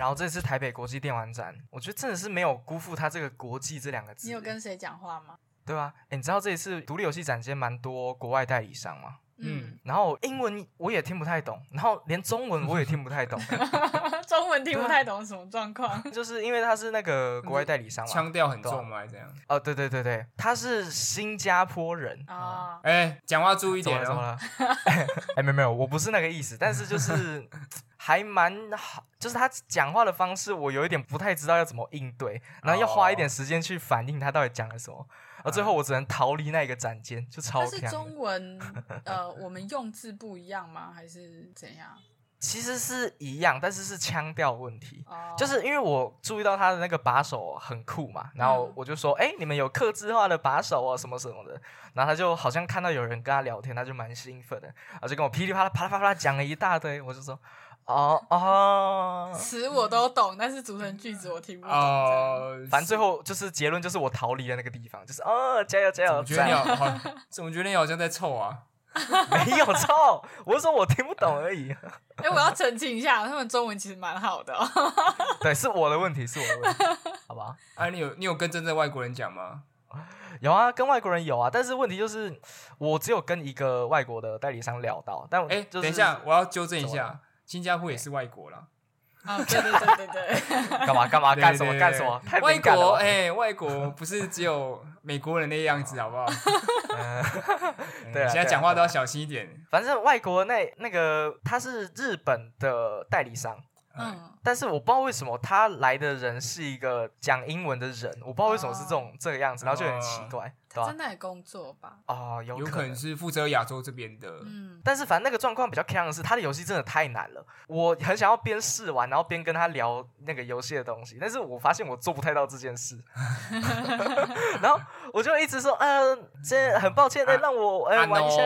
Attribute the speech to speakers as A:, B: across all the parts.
A: 然后这次台北国际电玩展，我觉得真的是没有辜负它这个“国际”这两个字。
B: 你有跟谁讲话吗？
A: 对啊？哎，你知道这一次独立游戏展间蛮多国外代理商吗？
B: 嗯，
A: 然后英文我也听不太懂，然后连中文我也听不太懂。
B: 中文听不太懂什么状况？
A: 就是因为他是那个国外代理商嘛，
C: 腔调很重嘛，这样。
A: 哦，对对对对，他是新加坡人
B: 啊。
C: 哎，讲话注意点
A: 哦。哎，没有没有，我不是那个意思，但是就是还蛮好，就是他讲话的方式，我有一点不太知道要怎么应对，然后要花一点时间去反应他到底讲了什么。而最后我只能逃离那个展间，就超。
B: 是中文，呃，我们用字不一样吗？还是怎样？
A: 其实是一样，但是是腔调问题。哦。就是因为我注意到他的那个把手很酷嘛，然后我就说：“哎，你们有刻字化的把手啊，什么什么的。”然后他就好像看到有人跟他聊天，他就蛮兴奋的，然后就跟我噼里啪啦、啪啦啪啦讲了一大堆。我就说。哦哦，
B: 词我都懂，但是组成句子我听不懂。哦，
A: 反正最后就是结论，就是我逃离了那个地方，就是哦，加油加油！
C: 我觉得你好，怎么觉得你好像在凑啊？
A: 没有凑，我是说我听不懂而已。
B: 哎，我要澄清一下，他们中文其实蛮好的。
A: 对，是我的问题，是我的问题，好吧？
C: 哎，你有你有跟真正外国人讲吗？
A: 有啊，跟外国人有啊，但是问题就是我只有跟一个外国的代理商聊到。但
C: 哎，等一下，我要纠正一下。新加坡也是外国啦，
B: 啊，对对对对对，
A: 干嘛干嘛干什么干什么？
C: 外国哎，外国不是只有美国人那样子，好不好？
A: 对，
C: 现在讲话都要小心一点。
A: 反正外国那那个他是日本的代理商。嗯，但是我不知道为什么他来的人是一个讲英文的人，我不知道为什么是这种这个样子，然后就很奇怪，
B: 真的工作吧？
A: 啊，
C: 有可能是负责亚洲这边的。
A: 嗯，但是反正那个状况比较坑的是，他的游戏真的太难了，我很想要边试玩，然后边跟他聊那个游戏的东西，但是我发现我做不太到这件事，然后我就一直说，呃，这很抱歉，再让我呃玩一下。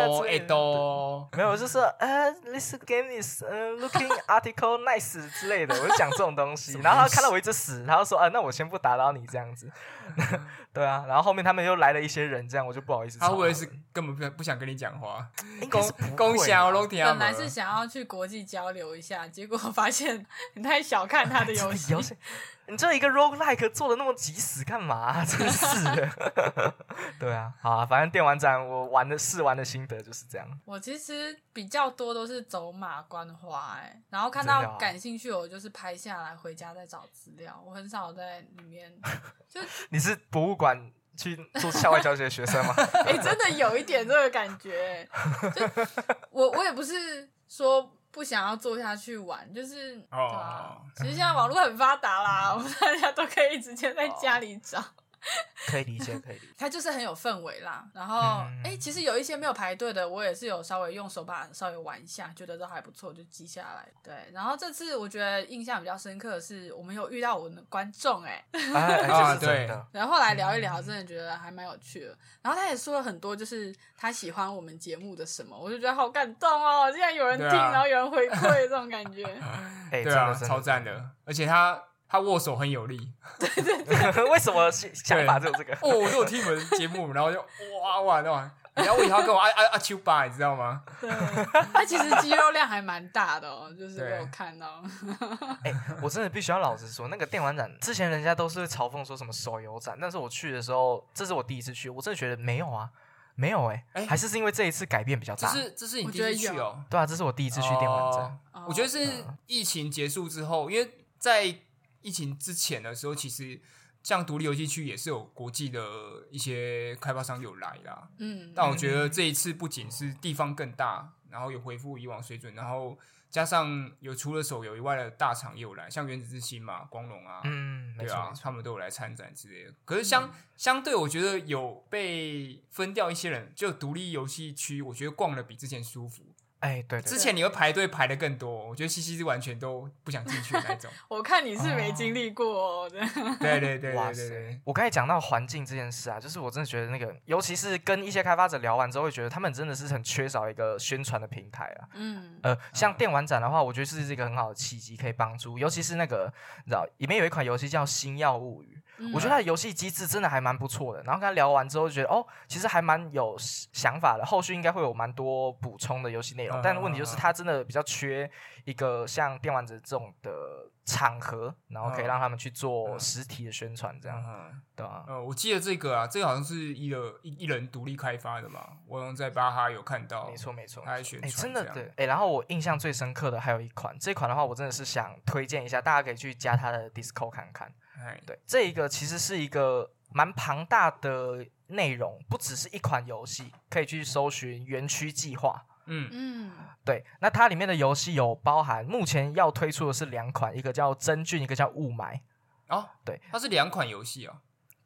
A: 没有，就说呃，this game is looking article nice。之类的，我就讲这种东西，然后他看到我一直死，他就说：“啊，那我先不打扰你这样子。” 对啊，然后后面他们又来了一些人，这样我就不好意思。
C: 他会不会是根本不不想跟你讲话？
A: 公
C: 公小龙田
B: 本来是想要去国际交流一下，结果发现你太小看他的游戏。
A: 你这一个 rogue like 做的那么急死干嘛？真是的。对啊，好啊，反正电玩展我玩的试玩的心得就是这样。
B: 我其实比较多都是走马观花，哎，然后看到感兴趣，我就是拍下来回家再找资料。我很少在里面 就
A: 你是博物馆去做校外教学的学生吗？
B: 哎，真的有一点这个感觉。就我我也不是说。不想要坐下去玩，就是啊，其实现在网络很发达啦，我们大家都可以直接在家里找。
A: 可以理解，可以理解。
B: 它就是很有氛围啦。然后，哎，其实有一些没有排队的，我也是有稍微用手把稍微玩一下，觉得都还不错，就记下来。对。然后这次我觉得印象比较深刻的是，我们有遇到我们的观众，哎，
A: 啊，对。
B: 然后后来聊一聊，真的觉得还蛮有趣的。然后他也说了很多，就是他喜欢我们节目的什么，我就觉得好感动哦！竟然有人听，然后有人回馈，这种感觉。
A: 哎，
C: 对啊，超赞的，而且他。他握手很有力，
B: 对对对，
A: 为什么想法就这个？
C: 哦，我都有听你们节目，然后就哇哇那玩，然后我以后跟我阿阿阿秋爸，你知道吗？
B: 对，他其实肌肉量还蛮大的哦，就是我有看到。
A: 哎，我真的必须要老实说，那个电玩展之前人家都是嘲讽说什么手游展，但是我去的时候，这是我第一次去，我真的觉得没有啊，没有哎，哎，还是是因为这一次改变比较大。
C: 这是这是你第一次去哦？
A: 对啊，这是我第一次去电玩展。
C: 我觉得是疫情结束之后，因为在。疫情之前的时候，其实像独立游戏区也是有国际的一些开发商有来啦。嗯，但我觉得这一次不仅是地方更大，然后有恢复以往水准，然后加上有除了手游以外的大厂也有来，像原子之心嘛、光荣啊，嗯，对啊，他们都有来参展之类的。可是相相对，我觉得有被分掉一些人，就独立游戏区，我觉得逛的比之前舒服。
A: 哎，对，
C: 之前你会排队排的更多，我觉得西西是完全都不想进去那种。
B: 我看你是没经历过的。
C: 对对对对对。
A: 我刚才讲到环境这件事啊，就是我真的觉得那个，尤其是跟一些开发者聊完之后，会觉得他们真的是很缺少一个宣传的平台啊。嗯。呃，像电玩展的话，我觉得是一个很好的契机，可以帮助，尤其是那个，你知道，里面有一款游戏叫《星耀物语》。我觉得它的游戏机制真的还蛮不错的，然后跟他聊完之后，觉得哦，其实还蛮有想法的，后续应该会有蛮多补充的游戏内容。有，但问题就是它真的比较缺一个像电玩者这种的场合，然后可以让他们去做实体的宣传，这样，对啊。
C: 呃，我记得这个啊，这个好像是一个一一人独立开发的嘛，我在巴哈有看到，
A: 没错没错，
C: 他宣传，
A: 真的对，哎，然后我印象最深刻的还有一款，这款的话，我真的是想推荐一下，大家可以去加他的 Discord 看看。哎，对，这一个其实是一个蛮庞大的内容，不只是一款游戏，可以去搜寻园区计划。嗯嗯，对，那它里面的游戏有包含，目前要推出的是两款，一个叫真菌，一个叫雾霾。
C: 哦，
A: 对，
C: 它是两款游戏哦。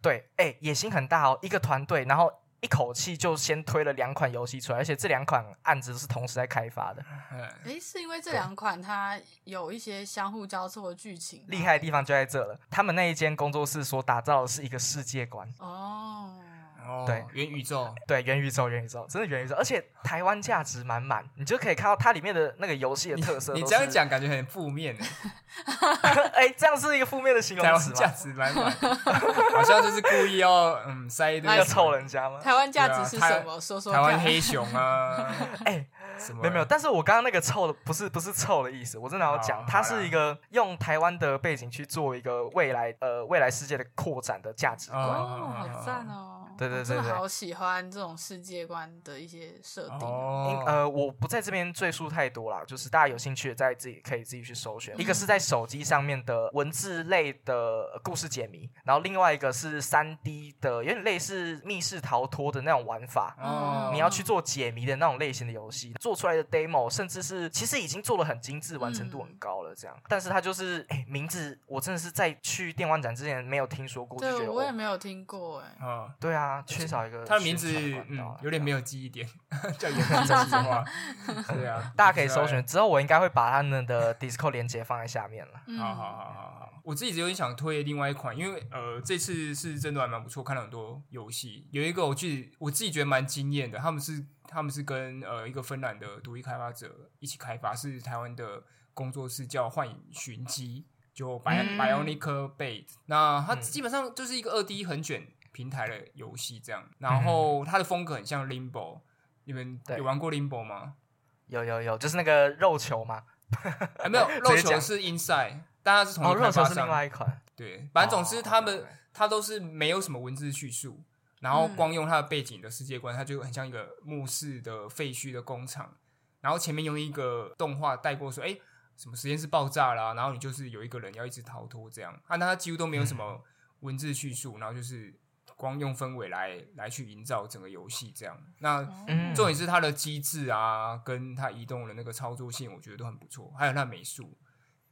A: 对，哎，野心很大哦，一个团队，然后。一口气就先推了两款游戏出来，而且这两款案子是同时在开发的。
B: 哎，是因为这两款它有一些相互交错的剧情，
A: 厉害的地方就在这了。他们那一间工作室所打造的是一个世界观。哦。对，
C: 元宇宙，
A: 对元宇宙，元宇宙，真的元宇宙，而且台湾价值满满，你就可以看到它里面的那个游戏的特色。
C: 你这样讲感觉很负面
A: 哎，这样是一个负面的形容词
C: 吗？价值满满，好像就是故意要嗯塞一堆
A: 要凑人家吗？
B: 台湾价值是什么？说说
C: 台湾黑熊啊，
A: 哎。没有没有，但是我刚刚那个臭的不是不是臭的意思，我真的要讲，它是一个用台湾的背景去做一个未来呃未来世界的扩展的价值观，
B: 哦，好赞哦！
A: 对对对对，
B: 好喜欢这种世界观的一些设定。
A: 哦呃，我不在这边赘述太多了，就是大家有兴趣的在自己可以自己去搜寻。一个是在手机上面的文字类的故事解谜，然后另外一个是三 D 的，有点类似密室逃脱的那种玩法，你要去做解谜的那种类型的游戏。做出来的 demo，甚至是其实已经做的很精致，完成度很高了。这样，但是它就是哎，名字我真的是在去电玩展之前没有听说过，
B: 对，我也没有听过哎。
A: 嗯，对啊，缺少一个
C: 他的名字，嗯，有点没有记忆点，叫言真心话。对啊，
A: 大家可以搜寻，之后我应该会把他们的 Discord 连接放在下面了。
C: 好好好好好，我自己有点想推另外一款，因为呃，这次是真的还蛮不错，看了很多游戏，有一个我记我自己觉得蛮惊艳的，他们是。他们是跟呃一个芬兰的独立开发者一起开发，是台湾的工作室叫幻影寻机，就 Bionic Bait。那它基本上就是一个二 D 横卷平台的游戏这样，然后它的风格很像 Limbo。你们有玩过 Limbo 吗？
A: 有有有，就是那个肉球吗？
C: 还没有，肉球是 Inside，但它是从
A: 肉球是另外一款。
C: 对，反正总之他们它都是没有什么文字叙述。然后光用它的背景的世界观，它就很像一个墓室的废墟的工厂。然后前面用一个动画带过说：“哎，什么实验室爆炸啦？”然后你就是有一个人要一直逃脱这样。啊，那它几乎都没有什么文字叙述，然后就是光用氛围来来去营造整个游戏这样。那重点是它的机制啊，跟它移动的那个操作性，我觉得都很不错。还有它美术，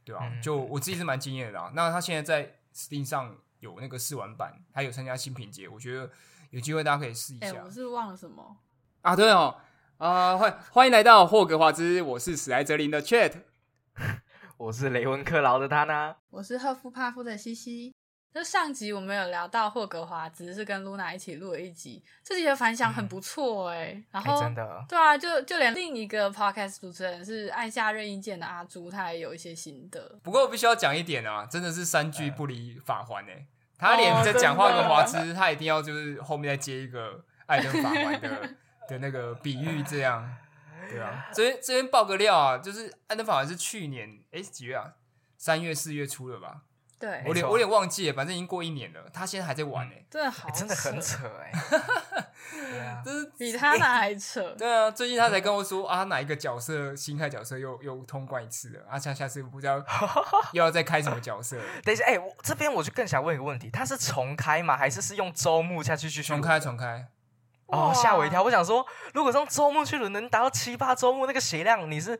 C: 对吧？就我自己是蛮惊艳的啊。那它现在在 Steam 上有那个试玩版，还有参加新品节，我觉得。有机会大家可以试一下。
B: 我是忘了什么
C: 啊？对哦，啊，欢欢迎来到霍格华兹，我是史莱哲林的 Chat，
A: 我是雷文克劳的他呢，
B: 我是赫夫帕夫的西西。就上集我们有聊到霍格华兹，是跟露娜一起录了一集，这集的反响很不错哎。然后
A: 真的，
B: 对啊，就就连另一个 Podcast 主持人是按下任意键的阿朱，他也有一些心得。
C: 不过我必须要讲一点啊，真的是三句不离法环哎。他连在讲话跟华兹，他一定要就是后面再接一个爱登法环的 的那个比喻，这样对啊。这边这边爆个料啊，就是爱登法环是去年哎几月啊？三月四月初了吧？
B: 对，
C: 我有我有点忘记了，反正已经过一年了，他现在还在玩呢，
B: 真的好，
A: 真的很扯哎，
B: 对啊，就是比他那还扯。
C: 对啊，最近他才跟我说啊，哪一个角色新开角色又又通关一次了，啊，下下次不知道 又要再开什么角色。
A: 等一下，哎，我这边我就更想问一个问题，他是重开吗？还是是用周末下去去
C: 重开重开？
A: 哦，吓我一跳！我想说，如果用周末去轮能达到七八周末那个血量，你是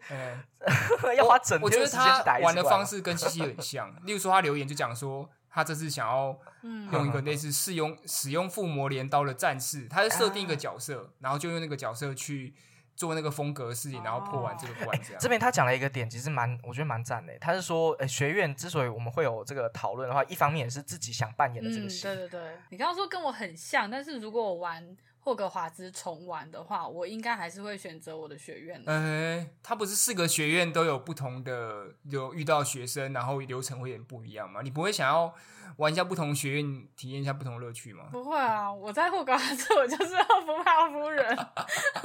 A: 要花整天时间去打
C: 一玩的方式跟西西很像。例如说，他留言就讲说，他这次想要用一个类似试用使用附魔镰刀的战士，他就设定一个角色，然后就用那个角色去做那个风格的事情，然后破完这个关。这样
A: 这边他讲了一个点，其实蛮我觉得蛮赞的。他是说，呃，学院之所以我们会有这个讨论的话，一方面也是自己想扮演的这个戏。
B: 对对对，你刚刚说跟我很像，但是如果我玩。霍格华兹重玩的话，我应该还是会选择我的学院。
C: 哎，它不是四个学院都有不同的有遇到学生，然后流程会有点不一样吗？你不会想要玩一下不同学院，体验一下不同乐趣吗？
B: 不会啊，我在霍格华兹，我就是要不怕夫人，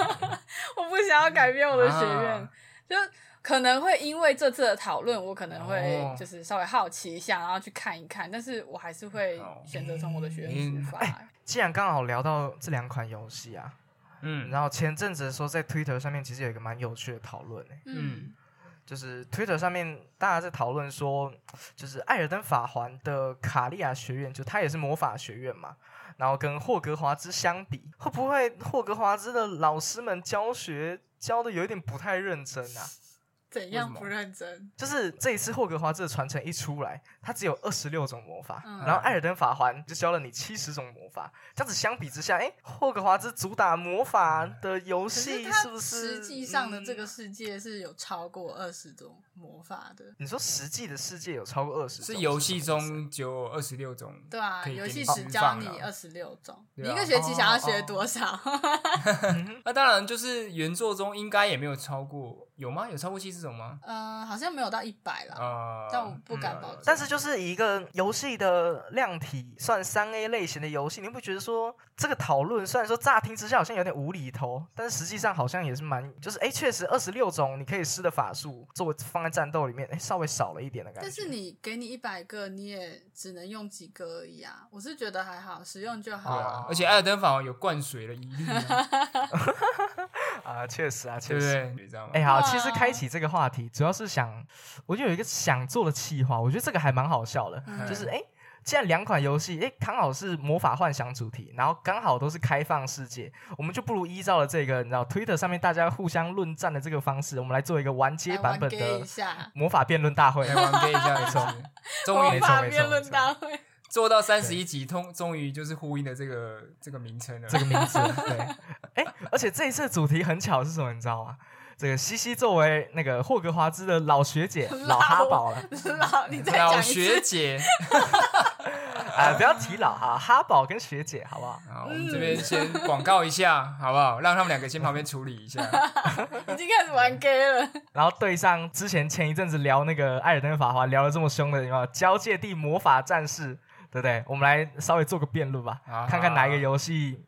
B: 我不想要改变我的学院，就。可能会因为这次的讨论，我可能会就是稍微好奇一下，然后去看一看，但是我还是会选择从我的学院出发。
A: 既然刚好聊到这两款游戏啊，嗯，然后前阵子说在 Twitter 上面其实有一个蛮有趣的讨论，嗯，就是 Twitter 上面大家在讨论说，就是艾尔登法环的卡利亚学院，就它也是魔法学院嘛，然后跟霍格华兹相比，会不会霍格华兹的老师们教学教的有一点不太认真啊？
B: 怎样不认真？
A: 就是这一次霍格华兹的传承一出来，它只有二十六种魔法，然后艾尔登法环就教了你七十种魔法。这样子相比之下，哎，霍格华兹主打魔法的游戏是不是？
B: 实际上的这个世界是有超过二十种魔法的。
A: 你说实际的世界有超过二十？
C: 是游戏中就有二十六种？
B: 对啊，游戏只教你二十六种，你一个学期想要学多少？
C: 那当然，就是原作中应该也没有超过。有吗？有超过七十种吗？
B: 嗯，好像没有到一百了，但我不敢保证。
A: 但是就是一个游戏的量体，算三 A 类型的游戏，你不觉得说这个讨论虽然说乍听之下好像有点无厘头，但是实际上好像也是蛮，就是哎，确实二十六种你可以施的法术，作为放在战斗里面，哎，稍微少了一点的感觉。
B: 但是你给你一百个，你也只能用几个而已啊！我是觉得还好，使用就好。
C: 啊，而且艾尔登法王有灌水的疑虑。
A: 啊，确实啊，确实，哎，好，其实开启这个话题，主要是想，我就有一个想做的企划，我觉得这个还蛮好笑的，就是哎，既然两款游戏，哎，刚好是魔法幻想主题，然后刚好都是开放世界，我们就不如依照了这个，你知道，Twitter 上面大家互相论战的这个方式，我们来做一个完结版本的魔法辩论大会，
C: 来玩一下，没错，
B: 魔法辩论大会。
C: 做到三十一集，通终于就是呼应的这个这个名称了。
A: 这个名字，对，哎，而且这一次主题很巧是什么？你知道吗？这个西西作为那个霍格华兹的老学姐，老哈宝了。
B: 老，你再
C: 老学姐。
A: 哎，不要提老哈，哈宝跟学姐，好不好？
C: 好，我们这边先广告一下，好不好？让他们两个先旁边处理一下。
B: 已经开始玩 gay 了。
A: 然后对上之前前一阵子聊那个艾尔登法环聊的这么凶的，有没有？交界地魔法战士。对不对？我们来稍微做个辩论吧，看看哪一个游戏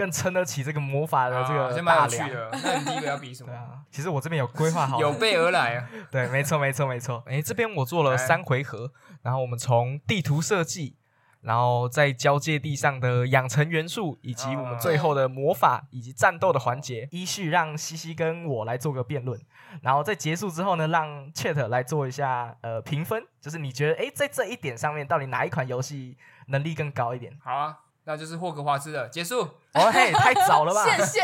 A: 更撑得起这个魔法的这个大
C: 量。那你第一个要比什么？
A: 其实我这边有规划好，
C: 有备而来啊。
A: 对，没错，没错，没错。哎，这边我做了三回合，然后我们从地图设计。然后在交界地上的养成元素，以及我们最后的魔法以及战斗的环节，依序让西西跟我来做个辩论。然后在结束之后呢，让 Chat 来做一下呃评分，就是你觉得哎，在这一点上面，到底哪一款游戏能力更高一点？
C: 好啊。那就是霍格华兹的结束。
A: 哦嘿，太早了吧？
B: 谢谢，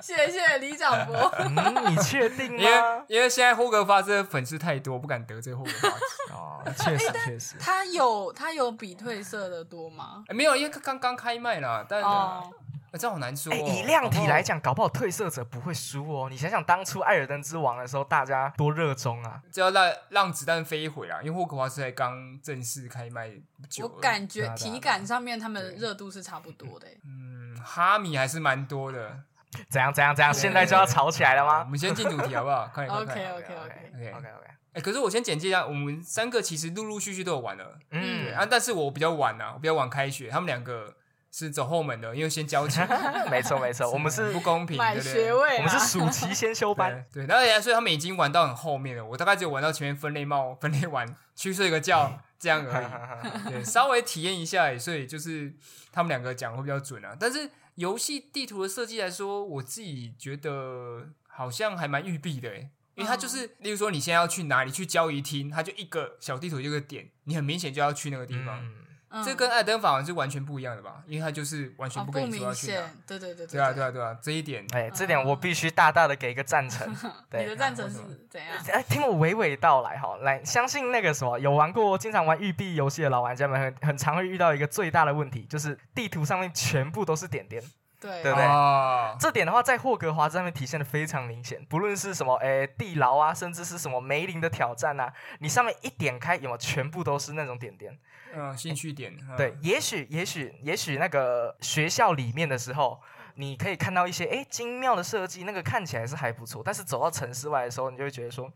B: 谢谢李长博。
A: 嗯，你确定吗？
C: 因为因为现在霍格华兹的粉丝太多，不敢得罪霍格华兹。
A: 哦，确实确实。
B: 他有他有比褪色的多吗？
C: 没有，因为刚刚开麦了，但。这好难说。
A: 以量体来讲，搞不好褪色者不会输哦。你想想，当初艾尔登之王的时候，大家多热衷啊！
C: 就要让让子弹飞一回啊！因为霍格华兹才刚正式开卖
B: 我感觉体感上面他们热度是差不多的。
C: 嗯，哈米还是蛮多的。
A: 怎样怎样怎样？现在就要吵起来了吗？
C: 我们先进主题好不好？快
B: OK OK OK
A: OK OK OK。
C: 哎，可是我先简介一下，我们三个其实陆陆续续都有玩了。嗯，对啊，但是我比较晚啊，我比较晚开学，他们两个。是走后门的，因为先交钱。
A: 没错没错，我们是
C: 不公平，对
B: 不对？
A: 我们是暑期先修班。
C: 对，然后所以他们已经玩到很后面了。我大概只有玩到前面分类帽分类完 去睡个觉这样而已。对，稍微体验一下，所以就是他们两个讲会比较准啊。但是游戏地图的设计来说，我自己觉得好像还蛮玉璧的，因为它就是，例如说你现在要去哪里去交易厅，它就一个小地图一个点，你很明显就要去那个地方。这跟艾登法环是完全不一样的吧？因为它就是完全不跟你说要去哪。
B: 对对对
C: 对啊对啊对啊！这一点，
A: 哎，这点我必须大大的给一个赞成。
B: 你的赞成是怎样？哎，
A: 听我娓娓道来哈。来，相信那个什么有玩过、经常玩育碧游戏的老玩家们，很很常会遇到一个最大的问题，就是地图上面全部都是点点。
B: 对，
A: 对不对？这点的话，在霍格华兹上面体现的非常明显。不论是什么，诶，地牢啊，甚至是什么梅林的挑战啊，你上面一点开，有没有全部都是那种点点？
C: 嗯，兴趣点。
A: 对，也许，也许，也许那个学校里面的时候，你可以看到一些哎精妙的设计，那个看起来是还不错。但是走到城市外的时候，你就会觉得说，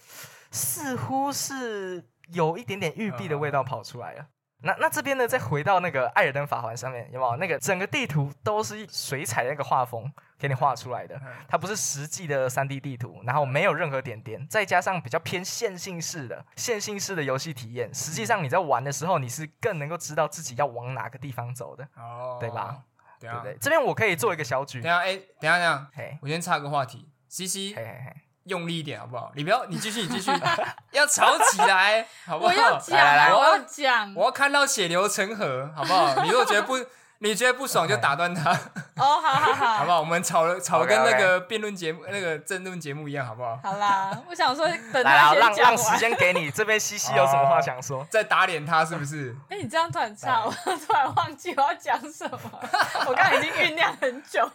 A: 似乎是有一点点玉璧的味道跑出来了。那那这边呢，再回到那个艾尔登法环上面，有没有那个整个地图都是水彩那个画风给你画出来的？它不是实际的三 D 地图，然后没有任何点点，再加上比较偏线性式的线性式的游戏体验，实际上你在玩的时候，你是更能够知道自己要往哪个地方走的，哦，对吧？对不对？这边我可以做一个小举。
C: 等下，哎，等下，等下，嘿，我先插个话题，C C，嘿嘿嘿。用力一点好不好？你不要，你继续，你继续，要吵起来，好不好？
B: 我要讲，我要讲，
C: 我要看到血流成河，好不好？你如果觉得不。你觉得不爽就打断他
B: 哦，好好好，
C: 好不好？我们吵了吵跟那个辩论节目、那个争论节目一样，好不好？
B: 好啦，我想说等他
A: 让让时间给你，这边西西有什么话想说？
C: 再打脸他是不是？
B: 哎，你这样突然唱，我突然忘记我要讲什么。我刚刚已经酝酿很久。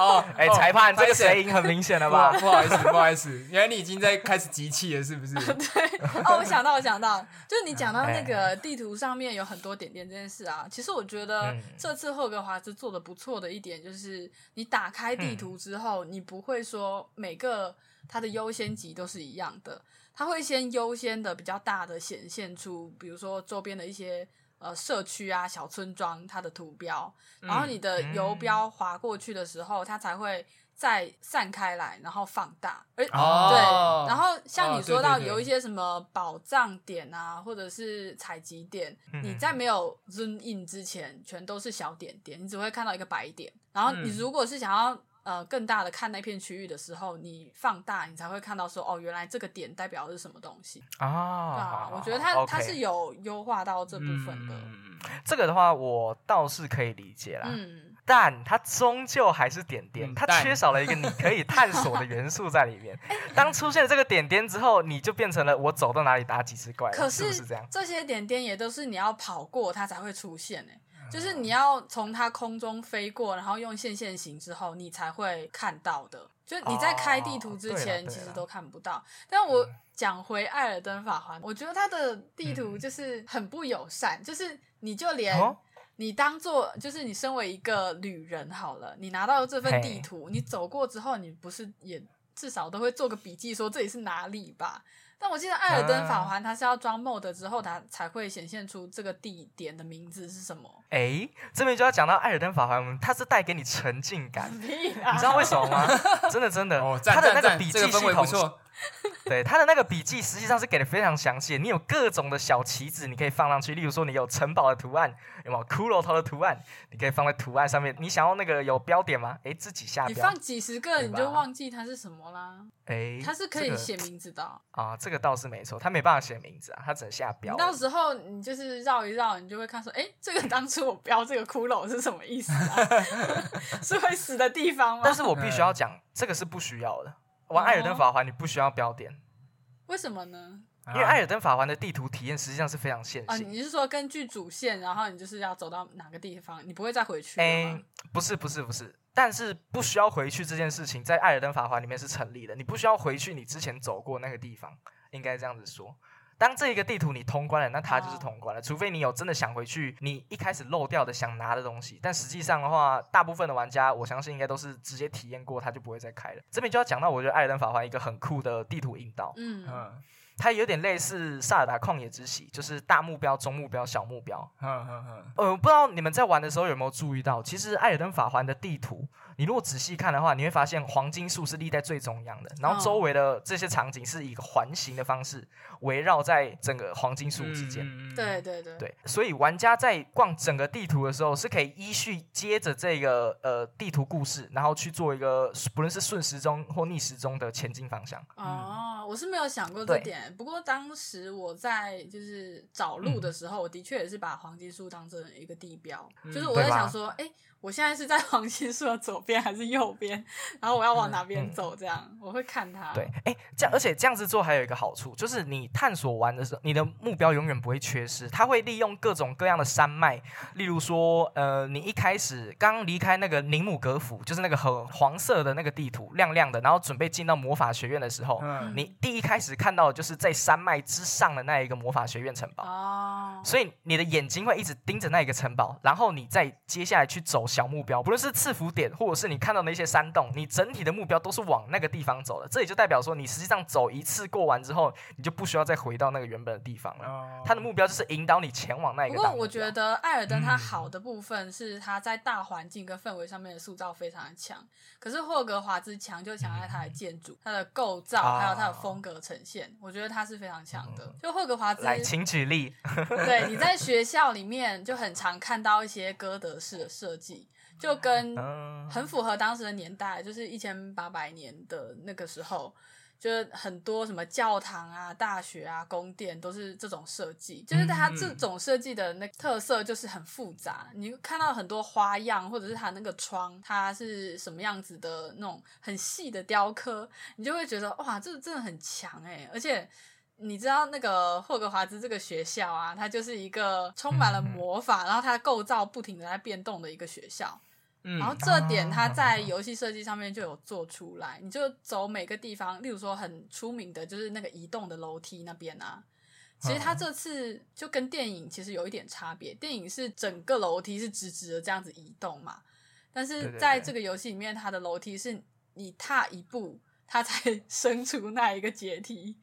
A: 哦，哎，裁判，这个声音很明显了吧？
C: 不好意思，不好意思，原来你已经在开始集气了，是不是？
B: 对。哦，我想到，我想到，就是你讲到那个地图上面有很多点点这件事啊。其实我觉得这。次霍格华兹做的不错的一点就是，你打开地图之后，你不会说每个它的优先级都是一样的，它会先优先的比较大的显现出，比如说周边的一些呃社区啊、小村庄它的图标，然后你的游标划过去的时候，它才会。再散开来，然后放大，而对，然后像你说到有一些什么宝藏点啊，或者是采集点，你在没有 zoom in 之前，全都是小点点，你只会看到一个白点。然后你如果是想要呃更大的看那片区域的时候，你放大，你才会看到说哦，原来这个点代表的是什么东西啊？我觉得它它是有优化到这部分的。
A: 这个的话，我倒是可以理解啦。嗯。但它终究还是点点，它缺少了一个你可以探索的元素在里面。当出现了这个点点之后，你就变成了我走到哪里打几只怪，是不是这样？
B: 这些点点也都是你要跑过它才会出现诶，就是你要从它空中飞过，然后用线线形之后，你才会看到的。就你在开地图之前，其实都看不到。但我讲回艾尔登法环，我觉得它的地图就是很不友善，就是你就连。你当做就是你身为一个旅人好了，你拿到这份地图，你走过之后，你不是也至少都会做个笔记，说这里是哪里吧？但我记得艾尔登法环它是要装 mod 之后，它才会显现出这个地点的名字是什么。
A: 哎，这边就要讲到艾尔登法环，它是带给你沉浸感，你知道为什么吗？真的真的，它的那个笔记系统。对他的那个笔记，实际上是给的非常详细。你有各种的小旗子，你可以放上去。例如说，你有城堡的图案，有没有骷髅头的图案？你可以放在图案上面。你想要那个有标点吗？哎，自己下标。
B: 你放几十个，你就忘记它是什么啦。哎，它是可以写名字的
A: 啊。这个倒是没错，它没办法写名字啊，它只能下标。
B: 到时候你就是绕一绕，你就会看说，哎，这个当初我标这个骷髅是什么意思啊？是会死的地方吗？
A: 但是我必须要讲，这个是不需要的。玩艾尔登法环，你不需要标点，
B: 为什么呢？
A: 因为艾尔登法环的地图体验实际上是非常线性。
B: 你是说根据主线，然后你就是要走到哪个地方，你不会再回去
A: 哎？不是，不是，不是。但是不需要回去这件事情，在艾尔登法环里面是成立的。你不需要回去你之前走过那个地方，应该这样子说。当这一个地图你通关了，那它就是通关了。除非你有真的想回去，你一开始漏掉的想拿的东西。但实际上的话，大部分的玩家，我相信应该都是直接体验过，他就不会再开了。这边就要讲到，我觉得《艾尔登法环》一个很酷的地图引导。嗯嗯。它有点类似《萨尔达旷野之息》，就是大目标、中目标、小目标。嗯嗯嗯。呃，不知道你们在玩的时候有没有注意到，其实《艾尔登法环》的地图。你如果仔细看的话，你会发现黄金树是立在最中央的，然后周围的这些场景是以一个环形的方式围绕在整个黄金树之间。
B: 对对对。
A: 对，所以玩家在逛整个地图的时候，是可以依序接着这个呃地图故事，然后去做一个不论是顺时钟或逆时钟的前进方向。
B: 哦，我是没有想过这点，不过当时我在就是找路的时候，我的确也是把黄金树当成一个地标，就是我在想说，哎。我现在是在黄金树的左边还是右边？然后我要往哪边走？这样我会看它。
A: 对，哎，这样而且这样子做还有一个好处，就是你探索完的时候，你的目标永远不会缺失。它会利用各种各样的山脉，例如说，呃，你一开始刚离开那个宁姆格府，就是那个很黄色的那个地图，亮亮的，然后准备进到魔法学院的时候，你第一开始看到的就是在山脉之上的那一个魔法学院城堡。哦，所以你的眼睛会一直盯着那一个城堡，然后你再接下来去走小目标，不论是赐福点，或者是你看到那些山洞，你整体的目标都是往那个地方走的。这也就代表说，你实际上走一次过完之后，你就不需要再回到那个原本的地方了。他的目标就是引导你前往那一个。不
B: 过我觉得艾尔登它好的部分是它在大环境跟氛围上面的塑造非常的强，可是霍格华兹强就强在它的建筑、它的构造还有它的风格呈现，我觉得它是非常强的。就霍格华兹，
A: 来，请举例。
B: 对，你在学校里面就很常看到一些哥德式的设计，就跟很符合当时的年代，就是一千八百年的那个时候。就是很多什么教堂啊、大学啊、宫殿都是这种设计，就是它这种设计的那特色就是很复杂。你看到很多花样，或者是它那个窗，它是什么样子的那种很细的雕刻，你就会觉得哇，这真的很强哎！而且你知道那个霍格华兹这个学校啊，它就是一个充满了魔法，然后它的构造不停的在变动的一个学校。然后这点他在游戏设计上面就有做出来，你就走每个地方，例如说很出名的就是那个移动的楼梯那边啊。其实他这次就跟电影其实有一点差别，电影是整个楼梯是直直的这样子移动嘛，但是在这个游戏里面，它的楼梯是你踏一步，它才 伸出那一个阶梯。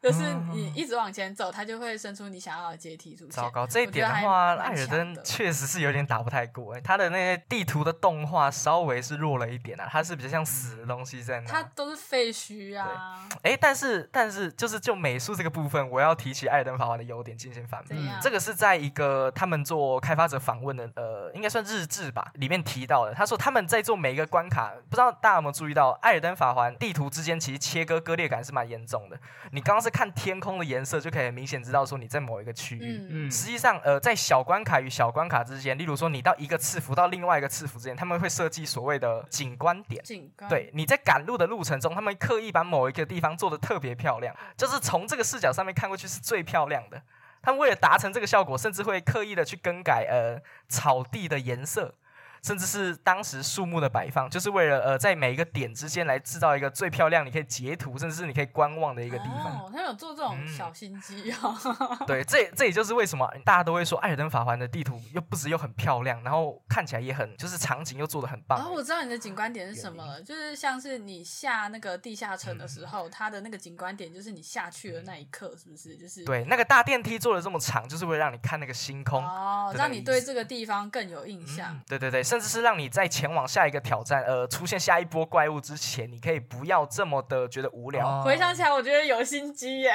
B: 就是你一直往前走，它就会伸出你想要的阶梯出现。
A: 糟糕，这一点的话，艾尔登确实是有点打不太过。哎，它的那些地图的动画稍微是弱了一点啊，它是比较像死的东西在那。
B: 它都是废墟啊。
A: 哎，但是但是就是就美术这个部分，我要提起艾尔登法环的优点进行反驳。这个是在一个他们做开发者访问的呃，应该算日志吧，里面提到的。他说他们在做每一个关卡，不知道大家有没有注意到，艾尔登法环地图之间其实切割割裂感是蛮严重的。你刚刚是。看天空的颜色就可以明显知道说你在某一个区域。嗯，实际上，呃，在小关卡与小关卡之间，例如说你到一个赐福到另外一个赐福之间，他们会设计所谓的景观点。
B: 景观。
A: 对，你在赶路的路程中，他们刻意把某一个地方做的特别漂亮，就是从这个视角上面看过去是最漂亮的。他们为了达成这个效果，甚至会刻意的去更改呃草地的颜色。甚至是当时树木的摆放，就是为了呃，在每一个点之间来制造一个最漂亮、你可以截图，甚至是你可以观望的一个地方。
B: 哦，他有做这种小心机啊。
A: 对，这这也就是为什么大家都会说《艾尔登法环》的地图又不止又很漂亮，然后看起来也很就是场景又做的很棒。
B: 然后我知道你的景观点是什么了，就是像是你下那个地下城的时候，它的那个景观点就是你下去的那一刻，是不是？就是
A: 对，那个大电梯做的这么长，就是为了让你看那个星空
B: 哦，让你对这个地方更有印象。
A: 对对对。甚至是让你在前往下一个挑战，呃，出现下一波怪物之前，你可以不要这么的觉得无聊。
B: 回想起来，我觉得有心机耶，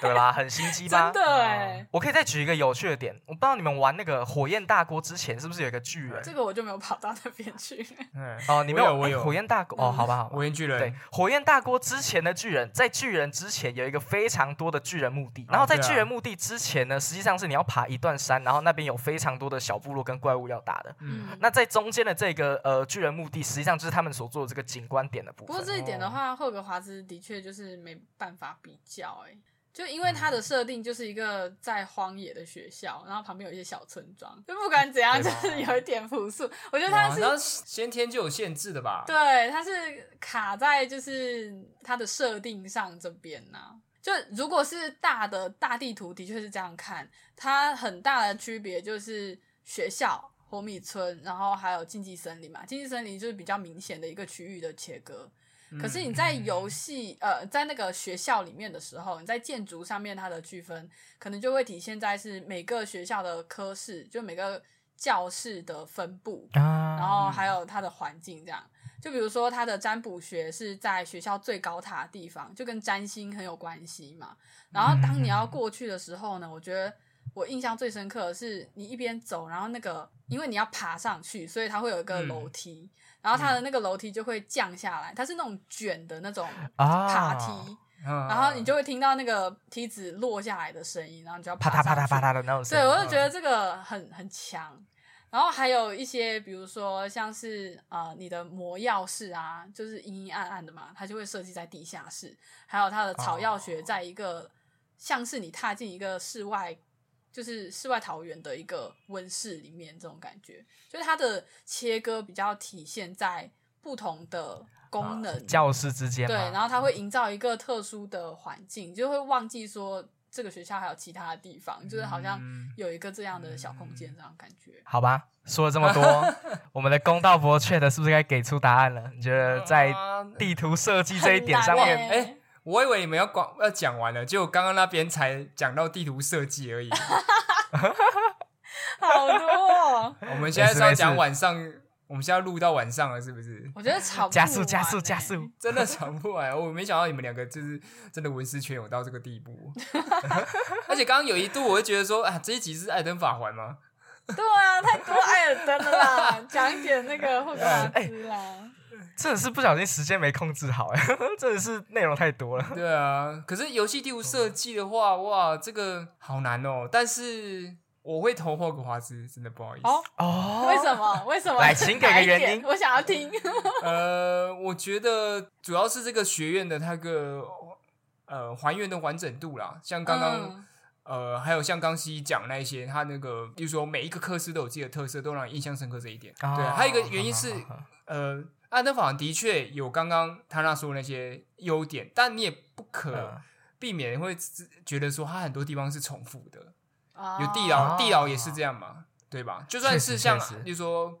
A: 对吧？很心机吧？
B: 真的哎。
A: 我可以再举一个有趣的点，我不知道你们玩那个火焰大锅之前是不是有一个巨人？
B: 这个我就没有跑到那边去。
A: 嗯，哦，你没有，
C: 我有
A: 火焰大锅哦，好吧，好，
C: 火焰巨人。
A: 对，火焰大锅之前的巨人，在巨人之前有一个非常多的巨人墓地，然后在巨人墓地之前呢，实际上是你要爬一段山，然后那边有非常多的小部落跟怪物要打的。嗯，那在中间的这个。呃，巨人墓地实际上就是他们所做的这个景观点的部分。
B: 不过这一点的话，霍格华兹的确就是没办法比较，哎，就因为它的设定就是一个在荒野的学校，然后旁边有一些小村庄，就不管怎样，就是有一点朴素。我觉得它是
C: 先天就有限制的吧？
B: 对，它是卡在就是它的设定上这边呢。就如果是大的大地图，的确是这样看，它很大的区别就是学校。火米村，然后还有禁忌森林嘛？禁忌森林就是比较明显的一个区域的切割。可是你在游戏，呃，在那个学校里面的时候，你在建筑上面它的区分，可能就会体现在是每个学校的科室，就每个教室的分布，然后还有它的环境这样。就比如说，它的占卜学是在学校最高塔的地方，就跟占星很有关系嘛。然后当你要过去的时候呢，我觉得。我印象最深刻的是，你一边走，然后那个，因为你要爬上去，所以它会有一个楼梯，然后它的那个楼梯就会降下来，它是那种卷的那种爬梯，然后你就会听到那个梯子落下来的声音，然后你就要
A: 啪嗒啪嗒啪嗒的那种声
B: 音。对，我就觉得这个很很强。然后还有一些，比如说像是呃，你的魔药室啊，就是阴阴暗暗的嘛，它就会设计在地下室，还有它的草药学，在一个像是你踏进一个室外。就是世外桃源的一个温室里面，这种感觉，就是它的切割比较体现在不同的功能，
A: 教室之间
B: 对，然后它会营造一个特殊的环境，就会忘记说这个学校还有其他的地方，就是好像有一个这样的小空间，这样感觉。
A: 好吧，说了这么多，我们的公道博确的是不是该给出答案了？你觉得在地图设计这一点上面，
C: 哎，我以为你们要讲要讲完了，结果刚刚那边才讲到地图设计而已。
B: 好多，哦
C: 我们现在是要讲晚上，我们现在录到晚上了，是不是？
B: 我觉得吵
A: 加速加速加速，
C: 真的吵不完。我没想到你们两个就是真的文思泉涌到这个地步。而且刚刚有一度，我就觉得说，啊，这一集是艾登法环吗？
B: 对啊，太多艾尔登了啦，讲一点那个霍格华兹啦。
A: 真的是不小心时间没控制好，哎，真的是内容太多了。
C: 对啊，可是游戏地图设计的话，哇，这个好难哦。但是。我会投霍格华兹，真的不好意思。
B: 哦，为什么？为什么？
A: 来，请给个原因，
B: 我想要听。
C: 呃，我觉得主要是这个学院的那个呃还原的完整度啦，像刚刚呃还有像刚西讲那些，他那个就是说每一个科室都有自己的特色，都让印象深刻这一点。对，还有一个原因是呃安德法的确有刚刚他那说的那些优点，但你也不可避免会觉得说他很多地方是重复的。有地牢，地牢也是这样嘛，对吧？就算是像，比如说，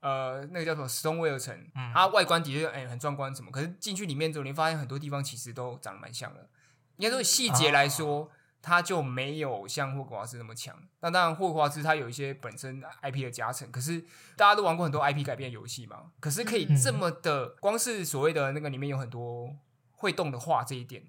C: 呃，那个叫什么史东威尔城，它外观的确哎很壮观，什么？可是进去里面之后，你发现很多地方其实都长得蛮像的。应该说细节来说，它就没有像霍格华兹那么强。那当然，霍格华兹它有一些本身 IP 的加成，可是大家都玩过很多 IP 改编游戏嘛，可是可以这么的，光是所谓的那个里面有很多会动的画这一点，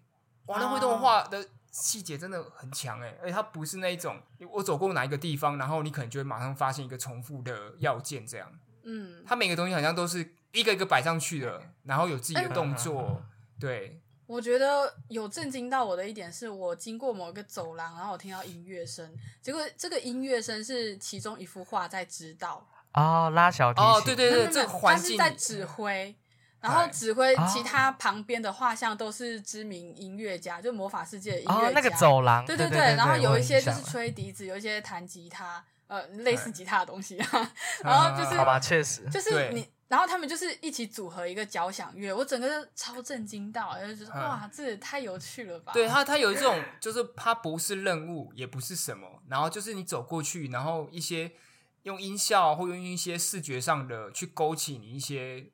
C: 哇，那会动的画的。细节真的很强哎，而且它不是那一种，我走过哪一个地方，然后你可能就会马上发现一个重复的要件这样。嗯，它每个东西好像都是一个一个摆上去的，然后有自己的动作。对，
B: 我觉得有震惊到我的一点是，我经过某一个走廊，然后我听到音乐声，结果这个音乐声是其中一幅画在指导。
A: 哦，拉小提琴。
C: 哦，对对对，这环境
B: 在指挥。然后指挥其他旁边的画像都是知名音乐家，就魔法世界的音乐家。
A: 哦那个走廊，
B: 对对对。然后有一些就是吹笛子，有一些弹吉他，呃，类似吉他的东西。然后就是，
A: 好吧，确实，
B: 就是你。然后他们就是一起组合一个交响乐，我整个超震惊到，就是哇，这也太有趣了吧！
C: 对他，他有一种就是他不是任务，也不是什么，然后就是你走过去，然后一些用音效或用一些视觉上的去勾起你一些。